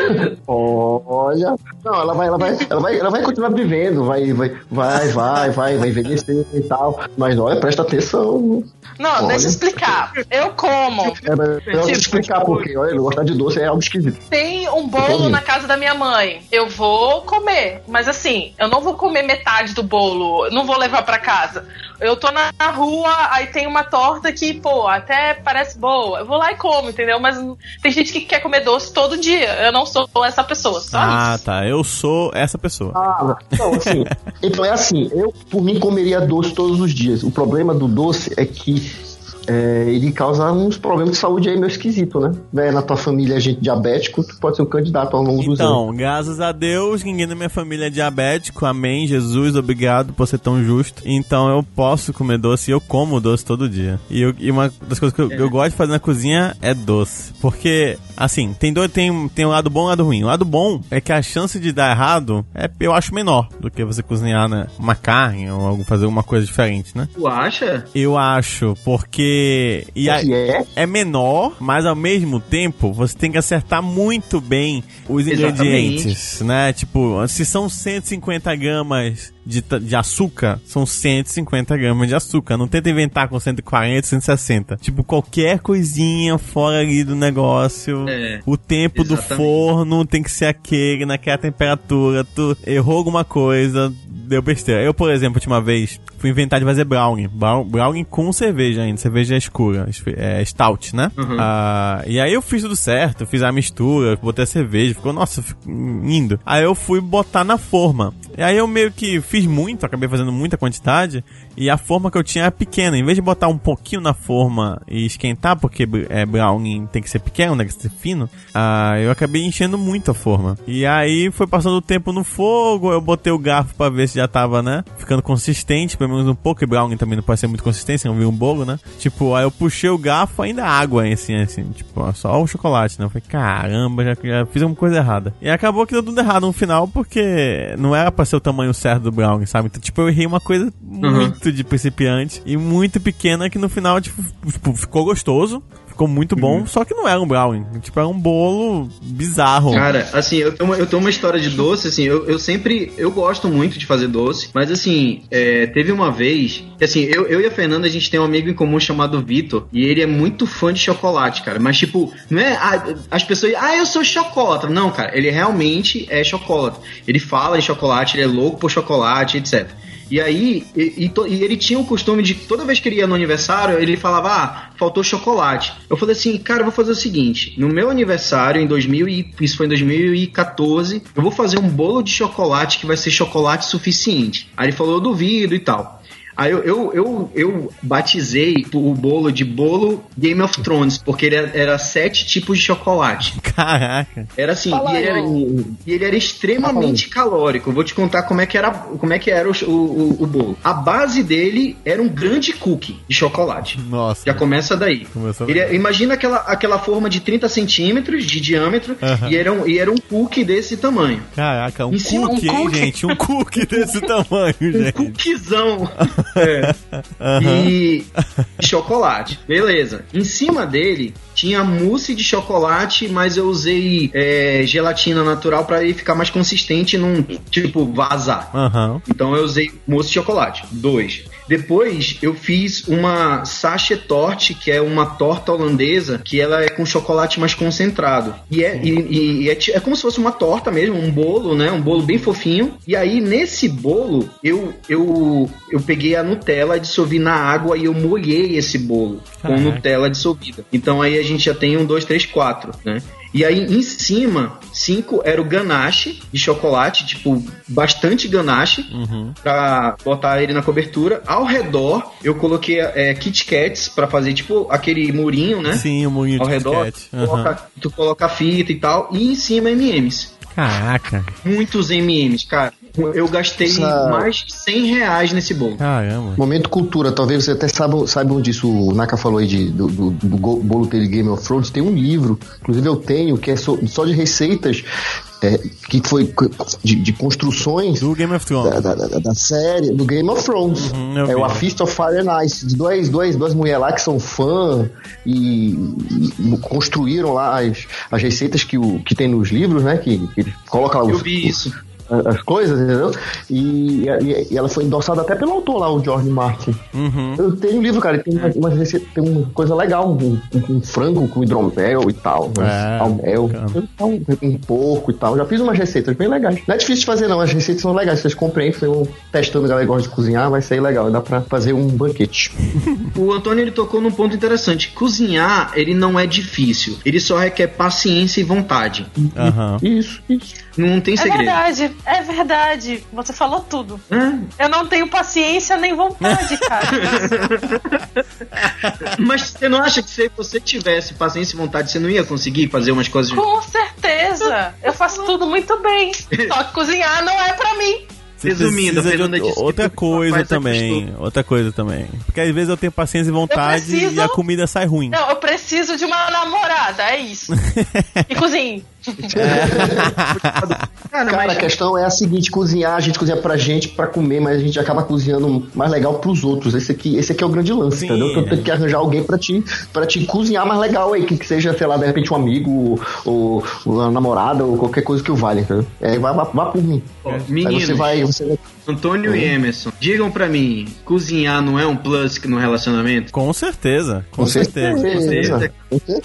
Olha. Não, ela vai, ela vai, ela vai, ela vai continuar vivendo, vai, vai, vai, vai, vai, vai envelhecer e tal. Mas olha, presta atenção. Não, Olha. deixa eu explicar. Eu como. É, mas eu vou Tipo, explicar porque, olha, gostar de doce é algo esquisito. Tem um bolo na casa da minha mãe. Eu vou comer. Mas assim, eu não vou comer metade do bolo. Não vou levar pra casa. Eu tô na na rua, aí tem uma torta que, pô, até parece boa. Eu vou lá e como, entendeu? Mas tem gente que quer comer doce todo dia. Eu não sou essa pessoa, só Ah, isso. tá. Eu sou essa pessoa. Ah, então assim, (laughs) então é assim, eu por mim comeria doce todos os dias. O problema do doce é que é, ele causa uns problemas de saúde aí meio esquisito, né? Né, Na tua família é gente diabético, tu pode ser um candidato ao longo dos anos. Então, graças a Deus, ninguém da minha família é diabético. Amém, Jesus, obrigado por ser tão justo. Então eu posso comer doce e eu como doce todo dia. E, eu- e uma das coisas que eu, eu gosto de fazer na cozinha é doce. Porque, assim, tem, dois, tem, tem um lado bom e um lado ruim. O lado bom é que a chance de dar errado é, eu acho, menor do que você cozinhar né, uma carne ou algo- fazer alguma coisa diferente, né? Tu acha? Eu acho, porque. E aí, que é? é menor, mas ao mesmo tempo você tem que acertar muito bem os Exatamente. ingredientes, né? Tipo, se são 150 gramas de, de açúcar, são 150 gramas de açúcar. Não tenta inventar com 140, 160. Tipo, qualquer coisinha fora ali do negócio, É, o tempo do exatamente. forno tem que ser aquele, naquela temperatura. Tu errou alguma coisa, deu besteira. Eu, por exemplo, última vez, fui inventar de fazer brownie. Brownie com cerveja ainda, cerveja escura, é stout, né? Uhum. Ah, e aí eu fiz tudo certo, fiz a mistura, botei a cerveja, ficou, nossa, ficou indo. Aí eu fui botar na forma. E aí eu meio que fiz muito, acabei fazendo muita quantidade, e a forma que eu tinha era pequena. Em vez de botar um pouquinho na forma e esquentar, porque é, brownie tem que ser pequeno, tem que ser fino, ah, eu acabei enchendo muito a forma. E aí foi passando o tempo no fogo, eu botei o garfo pra ver se já tava, né, ficando consistente, pelo menos um pouco, e brownie também não pode ser muito consistente, senão vira um bolo, né? Tipo, aí eu puxei o garfo, ainda água, assim, assim, tipo, ó, só o chocolate, né? Eu falei, caramba, já, já fiz alguma coisa errada. E acabou que deu tudo errado no final, porque não era pra ser o tamanho certo do brownie, sabe? Então, tipo, eu errei uma coisa muito de principiante e muito pequena que no final, tipo, tipo, ficou gostoso. Ficou muito bom, só que não era um brownie. Tipo, era um bolo bizarro. Cara, assim, eu tenho, uma, eu tenho uma história de doce, assim, eu, eu sempre, eu gosto muito de fazer doce, mas assim, é, teve uma vez, que, assim, eu, eu e a Fernanda, a gente tem um amigo em comum chamado Vitor, e ele é muito fã de chocolate, cara, mas tipo, não é, ah, as pessoas, ah, eu sou chocolate, não, cara, ele realmente é chocolate, ele fala em chocolate, ele é louco por chocolate, etc. E aí, e, e e ele tinha o costume de toda vez que ele ia no aniversário, ele falava, ah, faltou chocolate. Eu falei assim, cara, eu vou fazer o seguinte: no meu aniversário, em 2000, e, isso foi em 2014, eu vou fazer um bolo de chocolate que vai ser chocolate suficiente. Aí ele falou, eu duvido e tal. Aí eu, eu, eu, eu batizei o bolo de bolo Game of Thrones, porque ele era, era sete tipos de chocolate. Caraca. Era assim, Fala e ele era, e ele era extremamente calórico. Vou te contar como é que era, como é que era o, o, o bolo. A base dele era um grande cookie de chocolate. Nossa. Já começa daí. Começou Ele imagina aquela, aquela forma de 30 centímetros de diâmetro Aham. e, era um, e era um cookie desse tamanho. Caraca, um Em cima, um cookie, hein, cookie. gente? Um cookie desse (laughs) tamanho, gente. Cookiezão. (laughs) É. (laughs) E chocolate. Beleza. Em cima dele tinha mousse de chocolate, mas eu usei é, gelatina natural para ele ficar mais consistente e não, tipo, vazar. Aham. Então eu usei mousse de chocolate. Dois. Depois eu fiz uma sachet torte, que é uma torta holandesa, que ela é com chocolate mais concentrado. E é, e, e- e é, é como se fosse uma torta mesmo, um bolo, né? Um bolo bem fofinho. E aí nesse bolo eu eu, eu peguei a Nutella, dissolvi na água e eu molhei esse bolo com Caraca. Nutella dissolvida. Então aí a gente já tem um, dois, três, quatro, né? E aí em cima, cinco era o ganache de chocolate, tipo, bastante ganache Uhum. pra botar ele na cobertura. Ao redor, eu coloquei é, Kit Kats pra fazer, tipo, aquele murinho, né? Sim, o moinho Ao de redor, Kit Kat. tu, Aham. coloca, tu coloca a fita e tal. E em cima M&M's. Caraca. Muitos M&M's, cara. Eu gastei Essa- mais de 100 reais nesse bolo. Caramba. Momento cultura, talvez você até saiba, saibam disso. O Naka falou aí de, do, do, do bolo dele Game of Thrones. Tem um livro, inclusive eu tenho, que é só, só de receitas, é, que foi de, de construções Do Game of Thrones. da, da, da- da série do Game of Thrones. Uhum, é vi. o A Feast of Fire and Ice, de dois, dois, duas mulheres lá que são fã e, e construíram lá as, as receitas que, o, que tem nos livros, né? Que, que ele coloca lá Eu os, vi isso. As coisas, entendeu? E, e, e ela foi endossada até pelo autor lá, o George Martin. Uhum. Eu tenho um livro, cara, tem uma, uma receita- tem uma coisa legal, um, um- um frango com hidromel e tal, né? É, mel, bacana. um, um porco e tal. Já fiz umas receitas bem legais. Não é difícil de fazer, não. As receitas são legais. Vocês comprem, foi testando, a galera gosta de cozinhar, vai sair legal. Dá pra fazer um banquete. (laughs) O Antônio ele tocou num ponto interessante. Cozinhar, ele não é difícil. Ele só requer paciência e vontade. Aham. Isso, isso. Não tem É segredo. verdade, é verdade. Você falou tudo. É. Eu não tenho paciência nem vontade, cara. (laughs) Mas você não acha que se você tivesse paciência e vontade, você não ia conseguir fazer umas coisas. Com certeza. Eu faço tudo muito bem. (laughs) Só que cozinhar não é pra mim. Você Resumindo, de disse que outra coisa é também, outra coisa também. Porque às vezes eu tenho paciência e vontade preciso- e a comida sai ruim. Não, eu preciso de uma namorada, é isso. (laughs) E cozinhe. Cara, Cara, a questão é a seguinte: cozinhar, a gente cozinha pra gente, pra comer, mas a gente acaba cozinhando mais legal pros outros. Esse aqui, esse aqui é o grande lance, Sim. entendeu? Então tem que arranjar alguém pra te, pra te cozinhar mais legal aí, que, que seja, sei lá, de repente um amigo, ou, ou uma namorada, ou qualquer coisa que o valha, entendeu? É, vá, vá, vá por mim. ó, Aí meninos, você vai, você vai. Antônio e Emerson, digam pra mim, cozinhar não é um plus no relacionamento? Com certeza, com, certeza. Com certeza.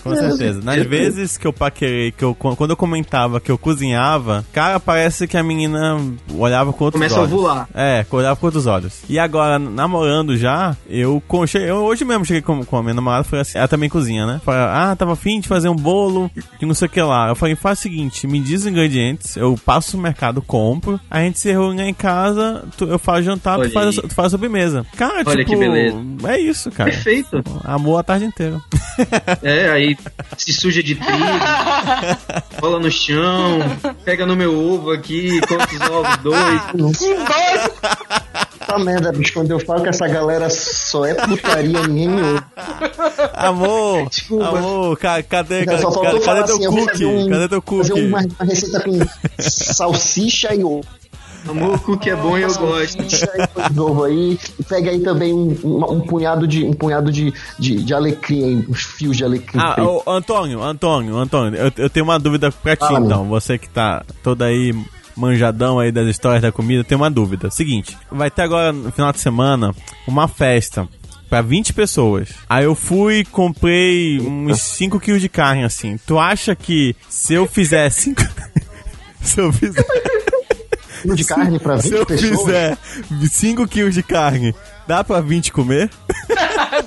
Com certeza. Nas vezes que eu paquerei, que eu, quando eu comentava que eu cozinhava, cara, parece que a menina olhava com outros Começa a olhos. ovular. É, olhava com outros olhos. E agora, namorando já, eu, eu hoje mesmo cheguei com, com a minha namorada, falei assim, ela também cozinha, né? Falei, ah, tava afim de fazer um bolo de não sei o que lá. Eu falei, faz o seguinte, me diz os ingredientes, eu passo no mercado, compro, a gente se reúne em casa, tu- eu faço jantar, tu faz, tu faz a sobremesa. Cara, Olha tipo, que beleza. é isso, cara. Perfeito. Amor a tarde inteira. (laughs) É? Aí se suja de trigo, rola no chão, pega no meu ovo aqui, quantos ovos? Dois. Puta merda, bicho, quando eu falo que essa galera só é putaria, ninguém me ouve. Amor, Desculpa. amor, ca- cadê, Cara, cadê, só cadê faltou falar teu assim, eu vou cookie? fazer um- Cadê teu Fazer cookie? uma, uma receita com salsicha e ovo. Amor, o cookie é bom e eu gosto. Salsicha e pão de ovo aí. E pega aí também um, um- um punhado de um punhado de, de, de alecrim uns fios de alecrim. Ah, ô, Antônio, Antônio, Antônio, eu, eu tenho uma dúvida pra ti Fala, então. Você que tá todo aí manjadão aí das histórias da comida, tem uma dúvida. Seguinte, vai ter agora no final de semana uma festa pra 20 pessoas. Aí eu fui e comprei uns 5 quilos de carne assim. Tu acha que se eu fizer 5 (laughs) se eu fizer quilo de carne pra 20 se eu pessoas. fizer 5 quilos de carne, dá pra 20 comer? (laughs)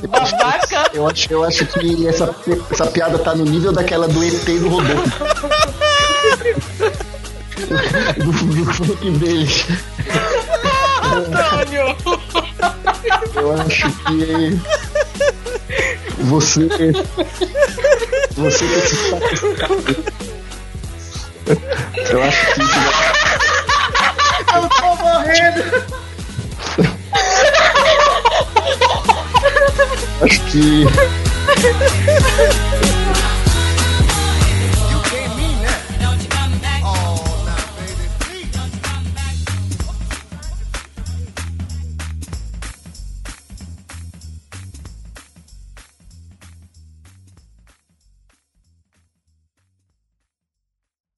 Babaca. Eu acho, eu acho que essa, essa piada tá no nível daquela do ET do Rodolfo. (laughs) do, do funk deles. Antônio. Eu acho que você. Você que se Eu acho que eu tô morrendo! Acho que.